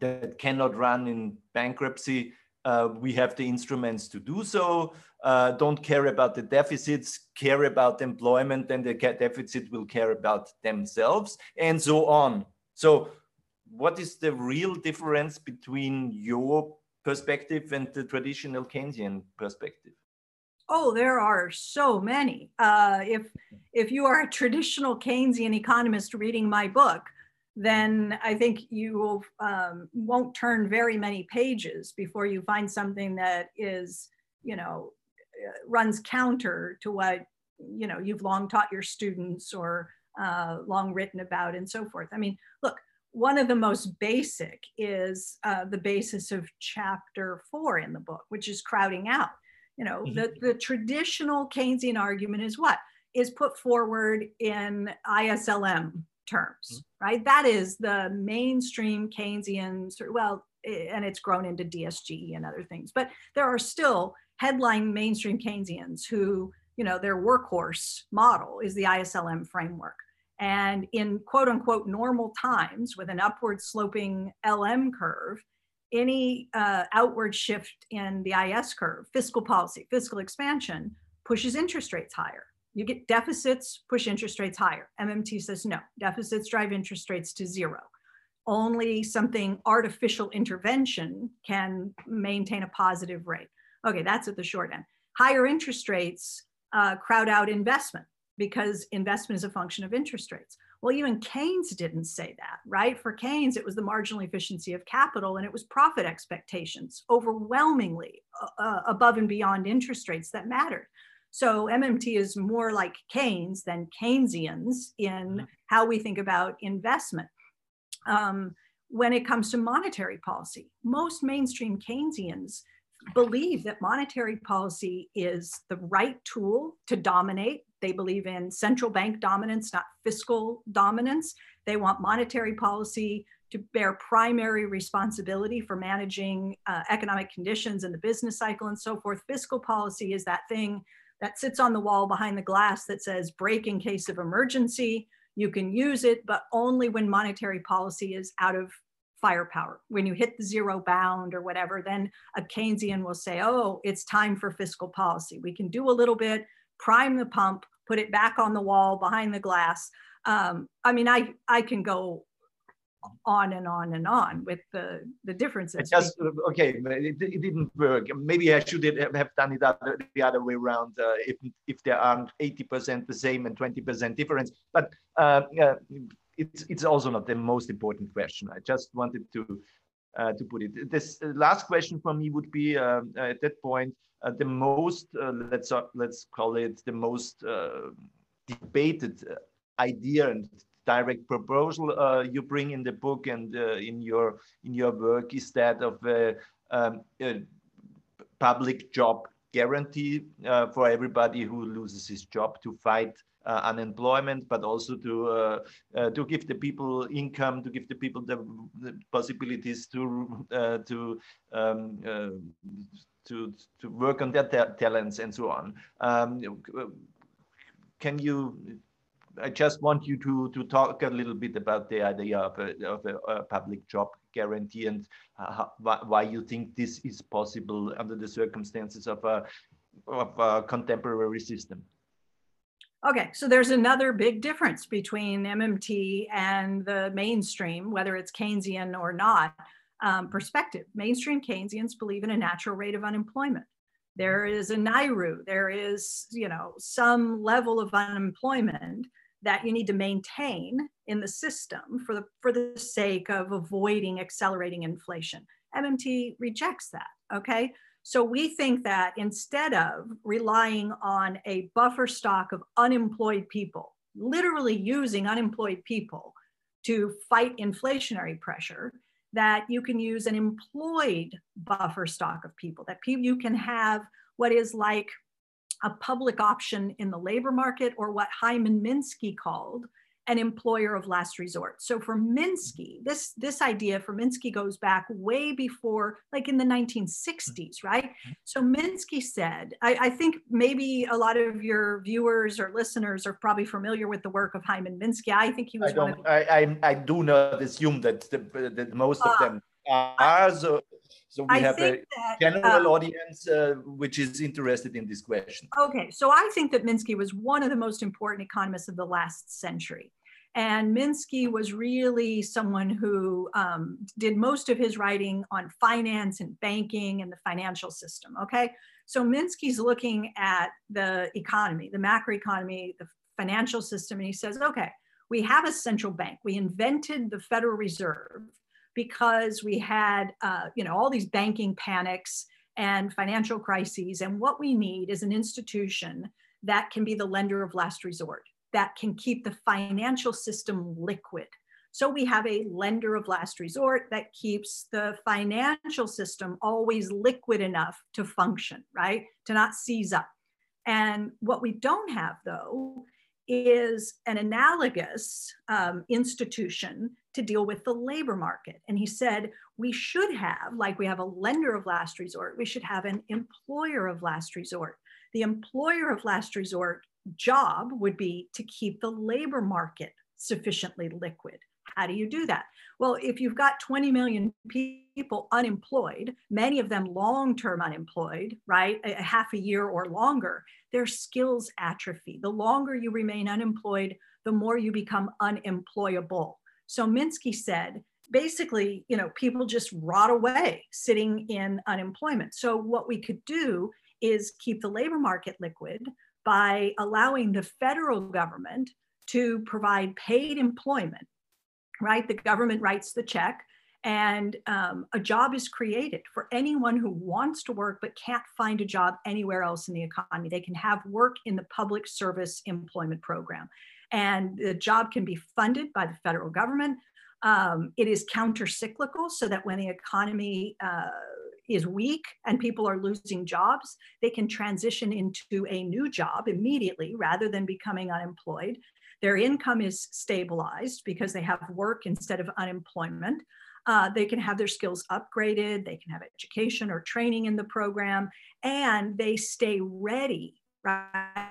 [SPEAKER 2] that cannot run in bankruptcy, uh, we have the instruments to do so. Uh, don't care about the deficits, care about employment, and the deficit will care about themselves, and so on. So, what is the real difference between your perspective and the traditional Keynesian perspective?
[SPEAKER 3] Oh, there are so many. Uh, if if you are a traditional Keynesian economist reading my book, then I think you will, um, won't turn very many pages before you find something that is, you know, uh, runs counter to what you know you've long taught your students or uh, long written about and so forth. I mean, look, one of the most basic is uh, the basis of chapter four in the book, which is crowding out. You know, mm-hmm. the, the traditional Keynesian argument is what is put forward in ISLM terms, mm-hmm. right? That is the mainstream Keynesian, well, and it's grown into DSG and other things, but there are still headline mainstream Keynesians who, you know, their workhorse model is the ISLM framework. And in quote unquote normal times with an upward sloping LM curve, any uh, outward shift in the IS curve, fiscal policy, fiscal expansion, pushes interest rates higher. You get deficits, push interest rates higher. MMT says no, deficits drive interest rates to zero. Only something artificial intervention can maintain a positive rate. Okay, that's at the short end. Higher interest rates uh, crowd out investment because investment is a function of interest rates. Well, even Keynes didn't say that, right? For Keynes, it was the marginal efficiency of capital and it was profit expectations overwhelmingly uh, uh above and beyond interest rates that mattered. So MMT is more like Keynes than Keynesians in mm-hmm. how we think about investment. Um, when it comes to monetary policy, most mainstream Keynesians believe that monetary policy is the right tool to dominate. They believe in central bank dominance, not fiscal dominance. They want monetary policy to bear primary responsibility for managing uh, economic conditions in the business cycle and so forth. Fiscal policy is that thing that sits on the wall behind the glass that says break in case of emergency. You can use it, but only when monetary policy is out of firepower. When you hit the zero bound or whatever, then a Keynesian will say, oh, it's time for fiscal policy. We can do a little bit, prime the pump, put it back on the wall behind the glass. Um, I mean, I, I can go on and on and on with the the differences.
[SPEAKER 2] Just okay, it, it, didn't work. Maybe I should have done it other, the other way around. Uh, if if there aren't eighty percent the same and twenty percent difference, but uh, uh, it's it's also not the most important question. I just wanted to uh, to put it. This last question for me would be um, at that point uh, the most uh, let's let's call it the most debated idea and direct proposal uh, you bring in the book and uh, in your in your work is that of a, um, a public job guarantee uh, for everybody who loses his job to fight uh, unemployment, but also to uh, uh, to give the people income, to give the people the, the possibilities to to um, to to work on their ta talents and so on. Um, can you I just want you to, to talk a little bit about the idea of a, of a, a public job guarantee and uh, why you think this is possible under the circumstances of a, of a contemporary system.
[SPEAKER 3] Okay, so there's another big difference between MMT and the mainstream, whether it's Keynesian or not, um, perspective. Mainstream Keynesians believe in a natural rate of unemployment. There is a NAIRU, there is, you know, some level of unemployment that you need to maintain in the system for the, for the sake of avoiding accelerating inflation. MMT rejects that, okay? So we think that instead of relying on a buffer stock of unemployed people, literally using unemployed people to fight inflationary pressure, that you can use an employed buffer stock of people, that you can have what is like a public option in the labor market or what Hyman Minsky called an employer of last resort. So for Minsky, this, this idea for Minsky goes back way before, like in the 1960s, right? So Minsky said, I, I, think maybe a lot of your viewers or listeners are probably familiar with the work of Hyman Minsky. I think he was
[SPEAKER 2] I don't,
[SPEAKER 3] one of
[SPEAKER 2] I, I, I do not assume that, the, that most of uh, them are. So so we I have a that, general um, audience uh, which is interested in this question.
[SPEAKER 3] Okay, so I think that Minsky was one of the most important economists of the last century. And Minsky was really someone who um, did most of his writing on finance and banking and the financial system. Okay, so Minsky's looking at the economy, the macroeconomy, the financial system, and he says, okay, we have a central bank. We invented the Federal Reserve because we had, uh, you know, all these banking panics and financial crises. And what we need is an institution that can be the lender of last resort, that can keep the financial system liquid. So we have a lender of last resort that keeps the financial system always liquid enough to function, right? To not seize up. And what we don't have, though, is an analogous um, institution to deal with the labor market. And he said, we should have, like we have a lender of last resort, we should have an employer of last resort. The employer of last resort job would be to keep the labor market sufficiently liquid. How do you do that? Well, if you've got 20 million people unemployed, many of them long term unemployed, right? A, half a year or longer, their skills atrophy. The longer you remain unemployed, the more you become unemployable. So Minsky said, basically, you know, people just rot away sitting in unemployment. So what we could do is keep the labor market liquid by allowing the federal government to provide paid employment, right? The government writes the check and um, a job is created for anyone who wants to work but can't find a job anywhere else in the economy. They can have work in the public service employment program. And the job can be funded by the federal government. Um, it is counter cyclical so that when the economy uh, is weak and people are losing jobs, they can transition into a new job immediately rather than becoming unemployed. Their income is stabilized because they have work instead of unemployment. Uh, they can have their skills upgraded, they can have education or training in the program, and they stay ready, right?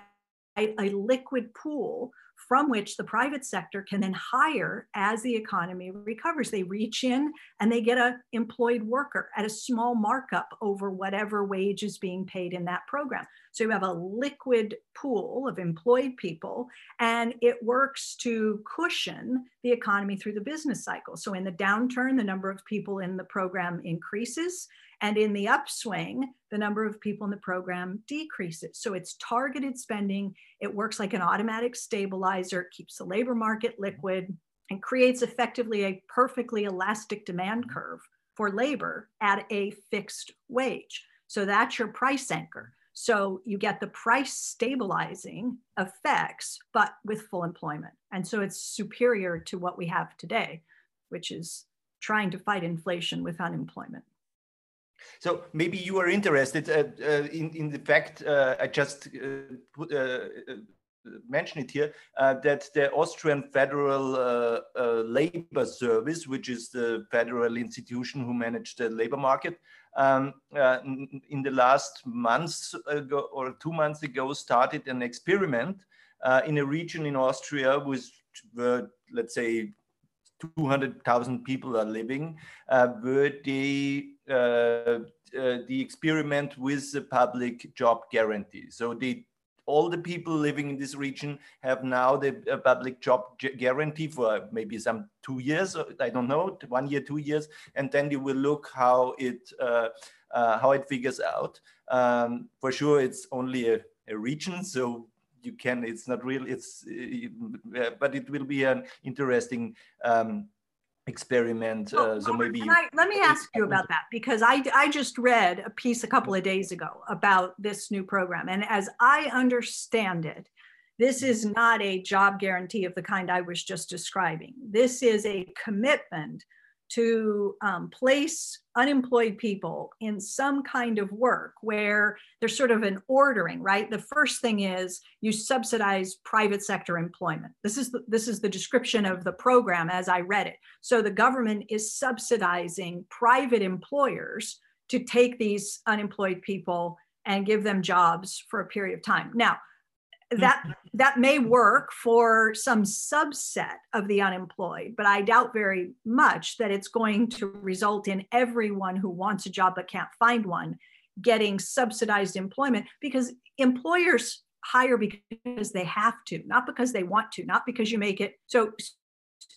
[SPEAKER 3] A liquid pool from which the private sector can then hire as the economy recovers. They reach in and they get a employed worker at a small markup over whatever wage is being paid in that program. So you have a liquid pool of employed people and it works to cushion the economy through the business cycle. So in the downturn, the number of people in the program increases and in the upswing, the number of people in the program decreases. So it's targeted spending. It works like an automatic stabilizer, it keeps the labor market liquid, and creates effectively a perfectly elastic demand curve for labor at a fixed wage. So that's your price anchor. So you get the price stabilizing effects, but with full employment. And so it's superior to what we have today, which is trying to fight inflation with unemployment.
[SPEAKER 2] So maybe you are interested uh, uh, in, in the fact, uh, I just uh, uh, uh, mention it here, that the Austrian Federal Labor Service, which is the federal institution who manage the labor market, um, in the last months ago, or two months ago, started an experiment in a region in Austria with, let's say, 200,000 people are living, uh, where they uh, uh, the experiment with the public job guarantee. So the all the people living in this region have now the uh, public job guarantee for maybe some two years, I don't know, one year, two years, and then you will look how it uh, uh, how it figures out. Um, for sure, it's only a, a region, so you can it's not real it's uh, but it will be an interesting um, experiment uh, so maybe
[SPEAKER 3] I, let me ask you about that because I, I just read a piece a couple of days ago about this new program and as i understand it this is not a job guarantee of the kind i was just describing. This is a commitment to um, place unemployed people in some kind of work where there's sort of an ordering right? The first thing is you subsidize private sector employment. This is the, this is the description of the program as i read it. So the government is subsidizing private employers to take these unemployed people and give them jobs for a period of time. Now that mm-hmm. that may work for some subset of the unemployed but i doubt very much that it's going to result in everyone who wants a job but can't find one getting subsidized employment because employers hire because they have to not because they want to not because you make it. So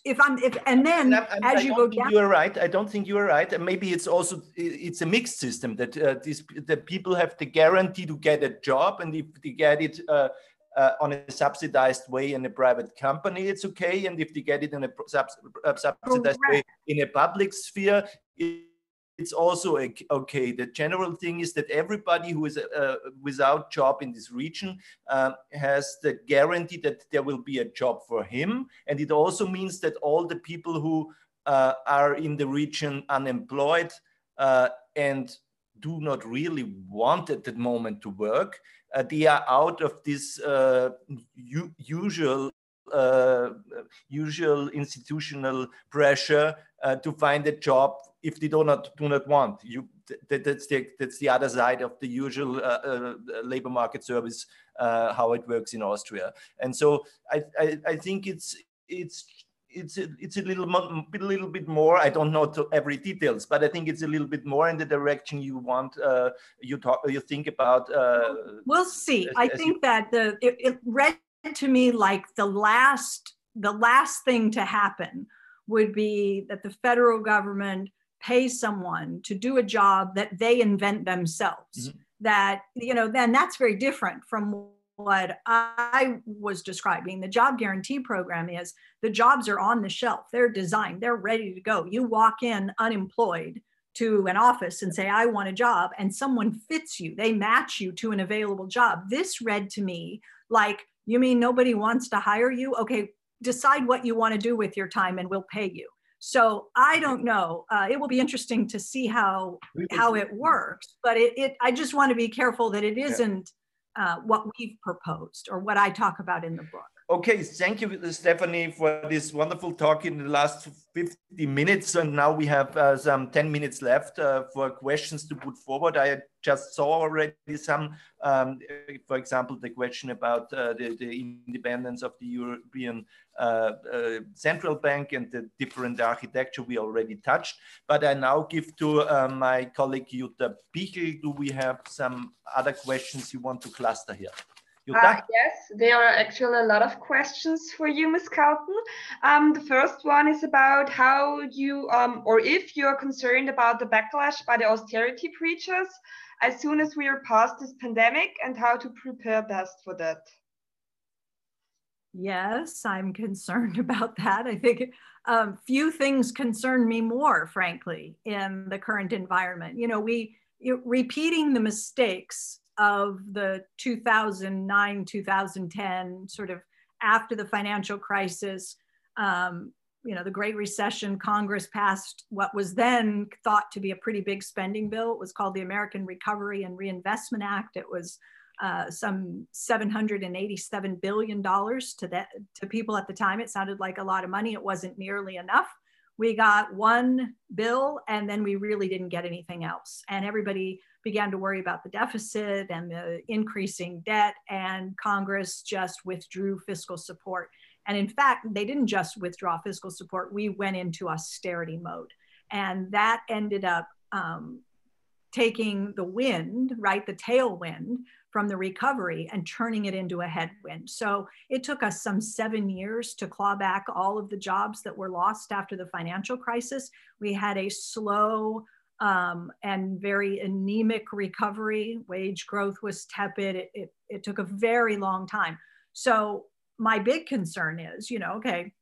[SPEAKER 3] if i'm if and then and as I you go down
[SPEAKER 2] you're right. I don't think you're right. And maybe it's also it's a mixed system that uh, these that people have the guarantee to get a job and if they get it uh, uh, on a subsidized way in a private company, it's okay. And if they get it in a subs uh, subsidized way in a public sphere, it's also okay. The general thing is that everybody who is uh, without job in this region uh, has the guarantee that there will be a job for him. And it also means that all the people who uh, are in the region unemployed uh, and do not really want at the moment to work, uh, they are out of this uh, usual uh, usual institutional pressure uh, to find a job if they do not do not want. You that, that's the that's the other side of the usual uh, uh, labor market service how it works in Austria. And so I, I, I think it's it's it's a, it's a little a little bit more. I don't know to every details, but I think it's a little bit more in the direction you want. Uh, you talk, you think about. Uh,
[SPEAKER 3] we'll see. As, I as think you... that the it, it read to me like the last the last thing to happen would be that the federal government pays someone to do a job that they invent themselves. Mm-hmm. That you know, then that's very different from what I was describing. The job guarantee program is the jobs are on the shelf, they're designed, they're ready to go. You walk in unemployed to an office and say, I want a job, and someone fits you, they match you to an available job. This read to me like, you mean nobody wants to hire you? Okay, decide what you want to do with your time and we'll pay you. So I don't know. Uh, it will be interesting to see how how it works, but it, it I just want to be careful that it isn't uh, what we've proposed or what I talk about in the book.
[SPEAKER 2] Okay, thank you, Stephanie, for this wonderful talk in the last 50 minutes. And now we have uh, some 10 minutes left uh, for questions to put forward. I just saw already some, um, for example, the question about uh, the, the, independence of the European uh, uh, Central Bank and the different architecture we already touched. But I now give to uh, my colleague Jutta Pichel. Do we have some other questions you want to cluster here?
[SPEAKER 4] Uh, yes, there are actually a lot of questions for you, Ms. Kelton. Um, the first one is about how you, um, or if you're concerned about the backlash by the austerity preachers as soon as we are past this pandemic and how to prepare best for that.
[SPEAKER 3] Yes, I'm concerned about that. I think um, few things concern me more, frankly, in the current environment. You know, we you, repeating the mistakes of the 2009 2010 sort of after the financial crisis um, you know the great recession congress passed what was then thought to be a pretty big spending bill. It was called the american recovery and reinvestment act. It was uh, some 787 billion dollars to that to people at the time. It sounded like a lot of money. It wasn't nearly enough we got one bill and then we really didn't get anything else and everybody began to worry about the deficit and the increasing debt, and Congress just withdrew fiscal support. And in fact, they didn't just withdraw fiscal support, we went into austerity mode. And that ended up um, taking the wind, right, the tailwind from the recovery and turning it into a headwind. So it took us some seven years to claw back all of the jobs that were lost after the financial crisis. We had a slow um, and very anemic recovery. Wage growth was tepid. It, it, it took a very long time. So my big concern is, you know, okay,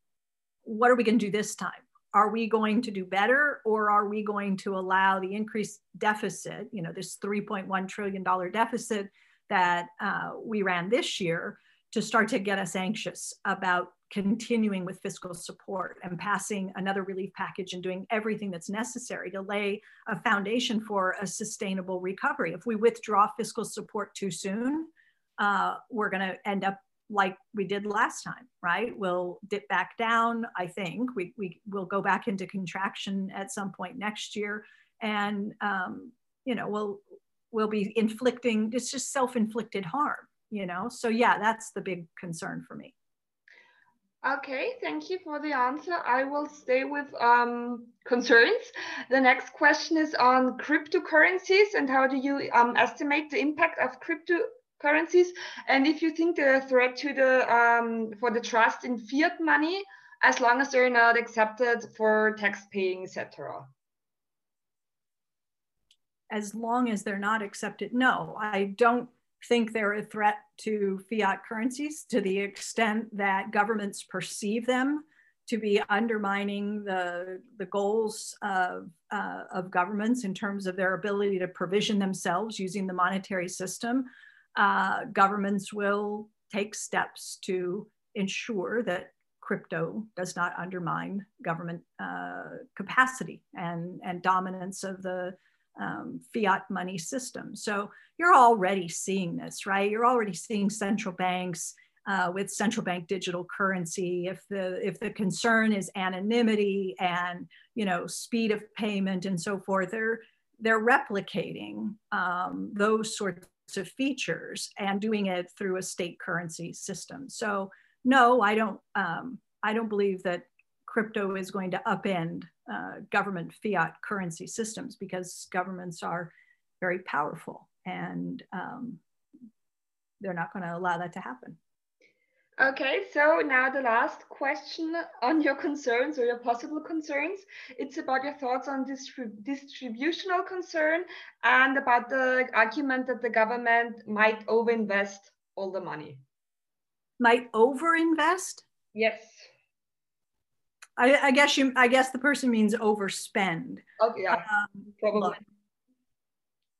[SPEAKER 3] what are we going to do this time? Are we going to do better or are we going to allow the increased deficit, you know, this $3.1 trillion deficit that uh, we ran this year to start to get us anxious about continuing with fiscal support and passing another relief package and doing everything that's necessary to lay a foundation for a sustainable recovery. If we withdraw fiscal support too soon, uh, we're going to end up like we did last time, right? We'll dip back down. I think we, we will go back into contraction at some point next year, and um, you know we'll we'll be inflicting. It's just self-inflicted harm, you know. So yeah, that's the big concern for me.
[SPEAKER 4] Okay, thank you for the answer. I will stay with um, concerns. The next question is on cryptocurrencies and how do you um, estimate the impact of cryptocurrencies? And if you think they're threat to the um, for the trust in fiat money, as long as they're not accepted for tax paying, etc.
[SPEAKER 3] As long as they're not accepted, no, I don't think they're a threat to fiat currencies to the extent that governments perceive them to be undermining the, the goals of, uh, of governments in terms of their ability to provision themselves using the monetary system. Uh, governments will take steps to ensure that crypto does not undermine government uh, capacity and, and dominance of the um, fiat money system. So you're already seeing this, right? You're already seeing central banks uh, with central bank digital currency. If the if the concern is anonymity and you know speed of payment and so forth, they're they're replicating um, those sorts of features and doing it through a state currency system. So no, I don't. Um, I don't believe that crypto is going to upend uh, government fiat currency systems because governments are very powerful and um, they're not going to allow that to happen.
[SPEAKER 4] Okay, so now the last question on your concerns or your possible concerns. It's about your thoughts on distrib distributional concern and about the argument that the government might overinvest all the money?
[SPEAKER 3] Might overinvest?
[SPEAKER 4] Yes.
[SPEAKER 3] I, I, guess you. I guess the person means overspend.
[SPEAKER 4] Okay, yeah, um, probably. Look,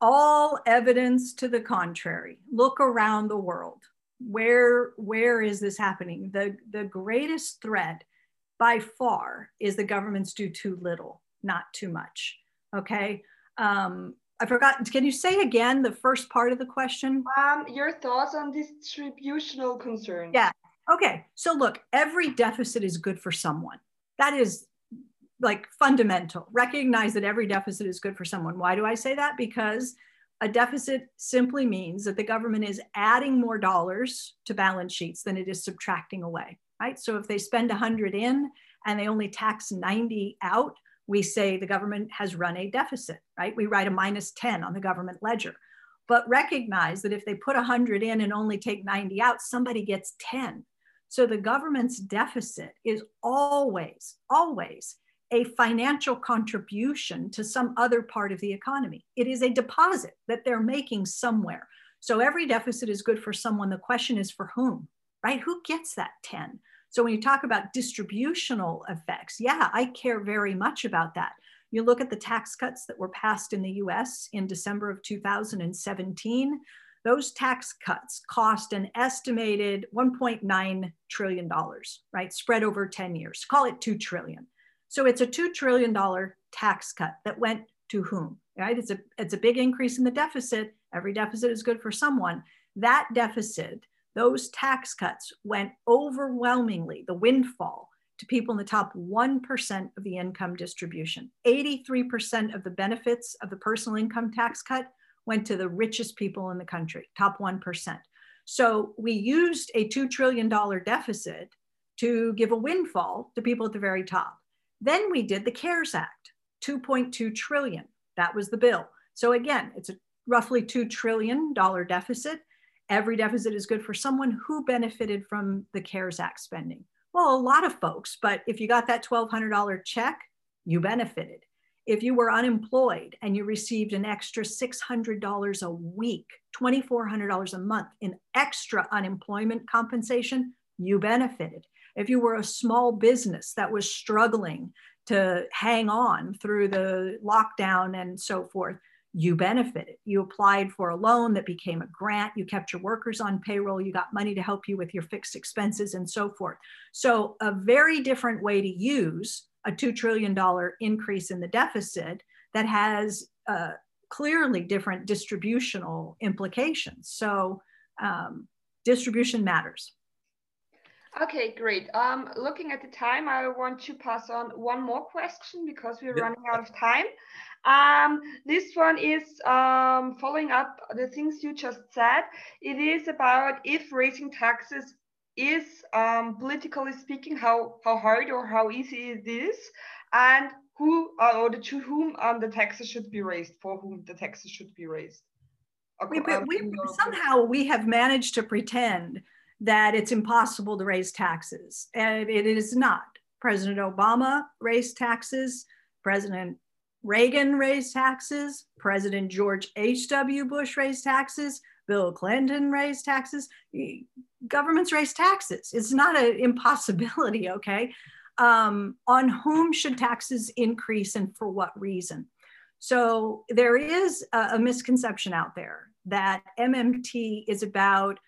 [SPEAKER 3] all evidence to the contrary. Look around the world. Where where is this happening? The the greatest threat by far is the governments do too little, not too much. Okay. Um, I forgot. Can you say again the first part of the question?
[SPEAKER 4] Um, your thoughts on distributional concerns.
[SPEAKER 3] Yeah. Okay. So look, every deficit is good for someone. That is like fundamental. Recognize that every deficit is good for someone. Why do I say that? Because a deficit simply means that the government is adding more dollars to balance sheets than it is subtracting away, right? So if they spend 100 in and they only tax 90 out, we say the government has run a deficit, right? We write a minus 10 on the government ledger. But recognize that if they put 100 in and only take 90 out, somebody gets 10. So the government's deficit is always, always a financial contribution to some other part of the economy. It is a deposit that they're making somewhere. So every deficit is good for someone. The question is for whom, right? Who gets that 10? So when you talk about distributional effects, yeah, I care very much about that. You look at the tax cuts that were passed in the US in December of 2017, those tax cuts cost an estimated $1.9 trillion, right? Spread over 10 years, call it 2 trillion. So it's a $2 trillion tax cut that went to whom, right? It's a, it's a big increase in the deficit. Every deficit is good for someone. That deficit those tax cuts went overwhelmingly, the windfall, to people in the top 1% of the income distribution. 83% of the benefits of the personal income tax cut went to the richest people in the country, top 1%. So we used a $2 trillion deficit to give a windfall to people at the very top. Then we did the CARES Act, 2.2 trillion. That was the bill. So again, it's a roughly $2 trillion deficit every deficit is good for someone who benefited from the CARES Act spending. Well, a lot of folks, but if you got that $1,200 check, you benefited. If you were unemployed and you received an extra $600 a week, $2,400 a month in extra unemployment compensation, you benefited. If you were a small business that was struggling to hang on through the lockdown and so forth, you benefited. You applied for a loan that became a grant, you kept your workers on payroll, you got money to help you with your fixed expenses and so forth. So, a very different way to use a $2 trillion increase in the deficit that has uh, clearly different distributional implications. So, um, distribution matters.
[SPEAKER 4] Okay, great. Um, looking at the time, I want to pass on one more question because we're yep. running out of time. Um, this one is um, following up the things you just said. It is about if raising taxes is um, politically speaking how how hard or how easy it is, and who uh, or the, to whom um, the taxes should be raised, for whom the taxes should be raised.
[SPEAKER 3] We, we, somehow we have managed to pretend that it's impossible to raise taxes, and it is not. President Obama raised taxes. President Reagan raised taxes, President George H.W. Bush raised taxes, Bill Clinton raised taxes. Governments raise taxes. It's not an impossibility, okay? Um, on whom should taxes increase and for what reason? So there is a, a misconception out there that MMT is about,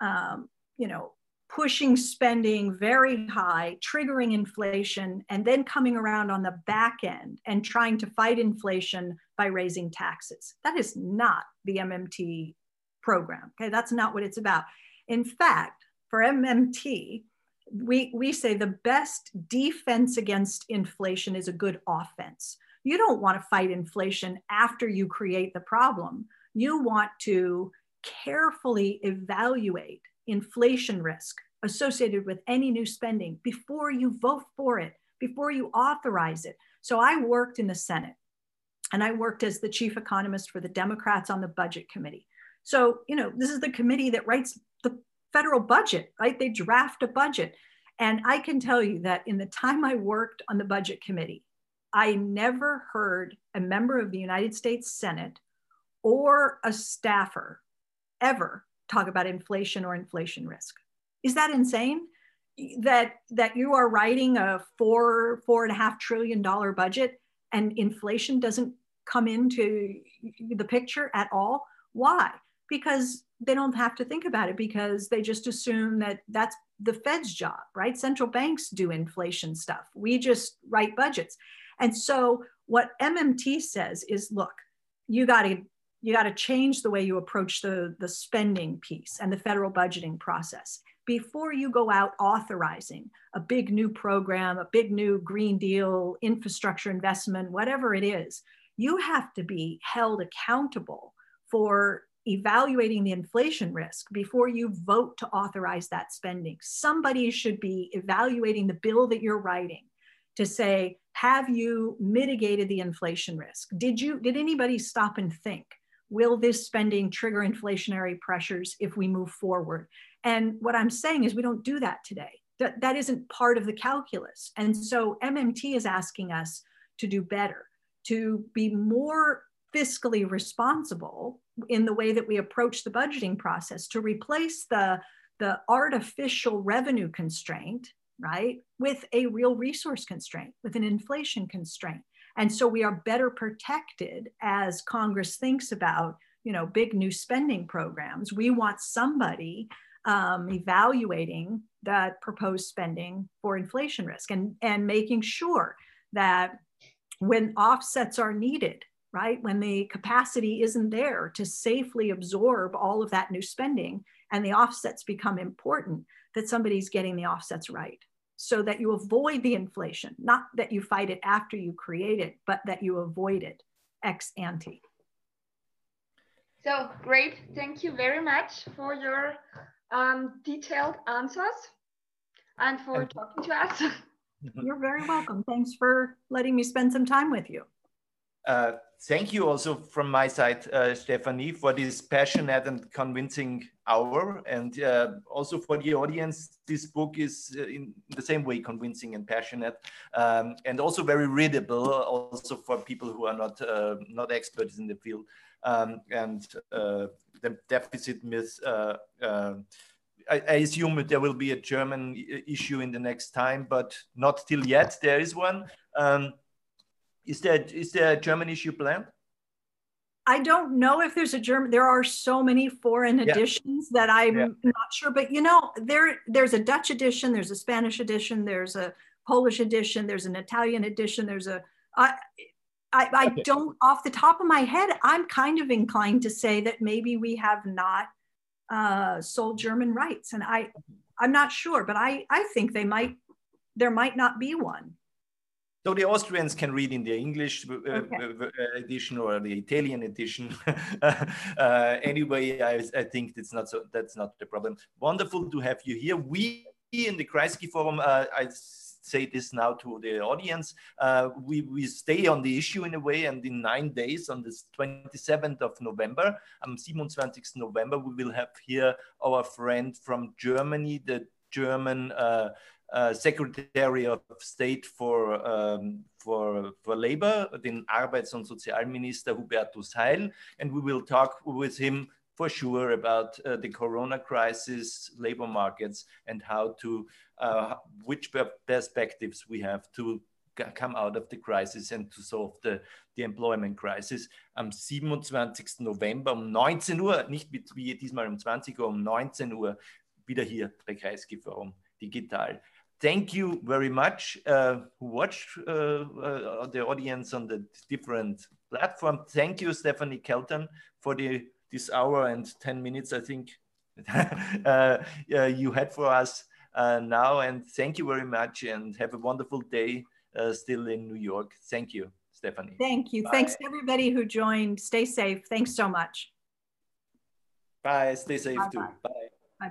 [SPEAKER 3] um, you know, pushing spending very high, triggering inflation, and then coming around on the back end and trying to fight inflation by raising taxes. That is not the MMT program. Okay, that's not what it's about. In fact, for MMT, we, we say the best defense against inflation is a good offense. You don't want to fight inflation after you create the problem. You want to carefully evaluate inflation risk associated with any new spending before you vote for it, before you authorize it. So I worked in the Senate and I worked as the chief economist for the Democrats on the budget committee. So, you know, this is the committee that writes the federal budget, right? They draft a budget. And I can tell you that in the time I worked on the budget committee, I never heard a member of the United States Senate or a staffer ever talk about inflation or inflation risk. Is that insane? That that you are writing a four four and a half trillion dollar budget and inflation doesn't come into the picture at all? Why? Because they don't have to think about it because they just assume that that's the Fed's job, right? Central banks do inflation stuff. We just write budgets. And so what MMT says is look, you got to you got to change the way you approach the, the spending piece and the federal budgeting process before you go out authorizing a big new program, a big new Green Deal, infrastructure investment, whatever it is, you have to be held accountable for evaluating the inflation risk before you vote to authorize that spending. Somebody should be evaluating the bill that you're writing to say, have you mitigated the inflation risk? Did you did anybody stop and think, will this spending trigger inflationary pressures if we move forward? And what I'm saying is we don't do that today. That, that isn't part of the calculus. And so MMT is asking us to do better, to be more fiscally responsible in the way that we approach the budgeting process to replace the, the artificial revenue constraint, right, with a real resource constraint, with an inflation constraint. And so we are better protected as Congress thinks about, you know, big new spending programs. We want somebody um, evaluating that proposed spending for inflation risk and, and making sure that when offsets are needed, right? When the capacity isn't there to safely absorb all of that new spending and the offsets become important, that somebody's getting the offsets right so that you avoid the inflation, not that you fight it after you create it, but that you avoid it ex ante.
[SPEAKER 4] So great. Thank you very much for your um, detailed answers and for talking to us.
[SPEAKER 3] You're very welcome. Thanks for letting me spend some time with you.
[SPEAKER 2] Uh, thank you also from my side, uh, Stephanie, for this passionate and convincing hour. And uh, also for the audience, this book is uh, in the same way convincing and passionate um, and also very readable, also for people who are not, uh, not experts in the field. Um, and uh, the deficit myth, I, I assume there will be a German issue in the next time, but not till yet. There is one. Um, is there is there a German issue planned?
[SPEAKER 3] I don't know if there's a German. There are so many foreign yeah. editions that I'm yeah. not sure. But you know, there there's a Dutch edition, there's a Spanish edition, there's a Polish edition, there's an Italian edition, there's a. I, I, I okay. don't off the top of my head. I'm kind of inclined to say that maybe we have not uh, sold German rights, and I I'm not sure, but I I think they might there might not be one.
[SPEAKER 2] So the Austrians can read in the English uh, okay. Uh, uh, edition or the Italian edition. uh, anyway, I, I, think that's not so. That's not the problem. Wonderful to have you here. We in the Kreisky Forum. Uh, I say this now to the audience. Uh, we we stay on the issue in a way, and in nine days, on the 27th of November, am 27. November, we will have here our friend from Germany, the German. Uh, uh, Secretary of State for, um, for, for Labor, den Arbeits- und Sozialminister Hubertus Heil, and we will talk with him for sure about uh, the corona crisis, labor markets, and how to, uh, which perspectives we have to come out of the crisis and to solve the, the employment crisis. Am 27. November um 19 Uhr, nicht wie diesmal um 20 Uhr, um 19 Uhr, wieder hier bei Digital thank you very much uh, who watched uh, uh, the audience on the different platform. Thank you, Stephanie Kelton, for the this hour and 10 minutes, I think, uh, you had for us uh, now. And thank you very much and have a wonderful day uh, still in New York. Thank you, Stephanie.
[SPEAKER 3] Thank you. Bye. Thanks to everybody who joined. Stay safe. Thanks so much.
[SPEAKER 2] Bye. Stay safe bye too. Bye.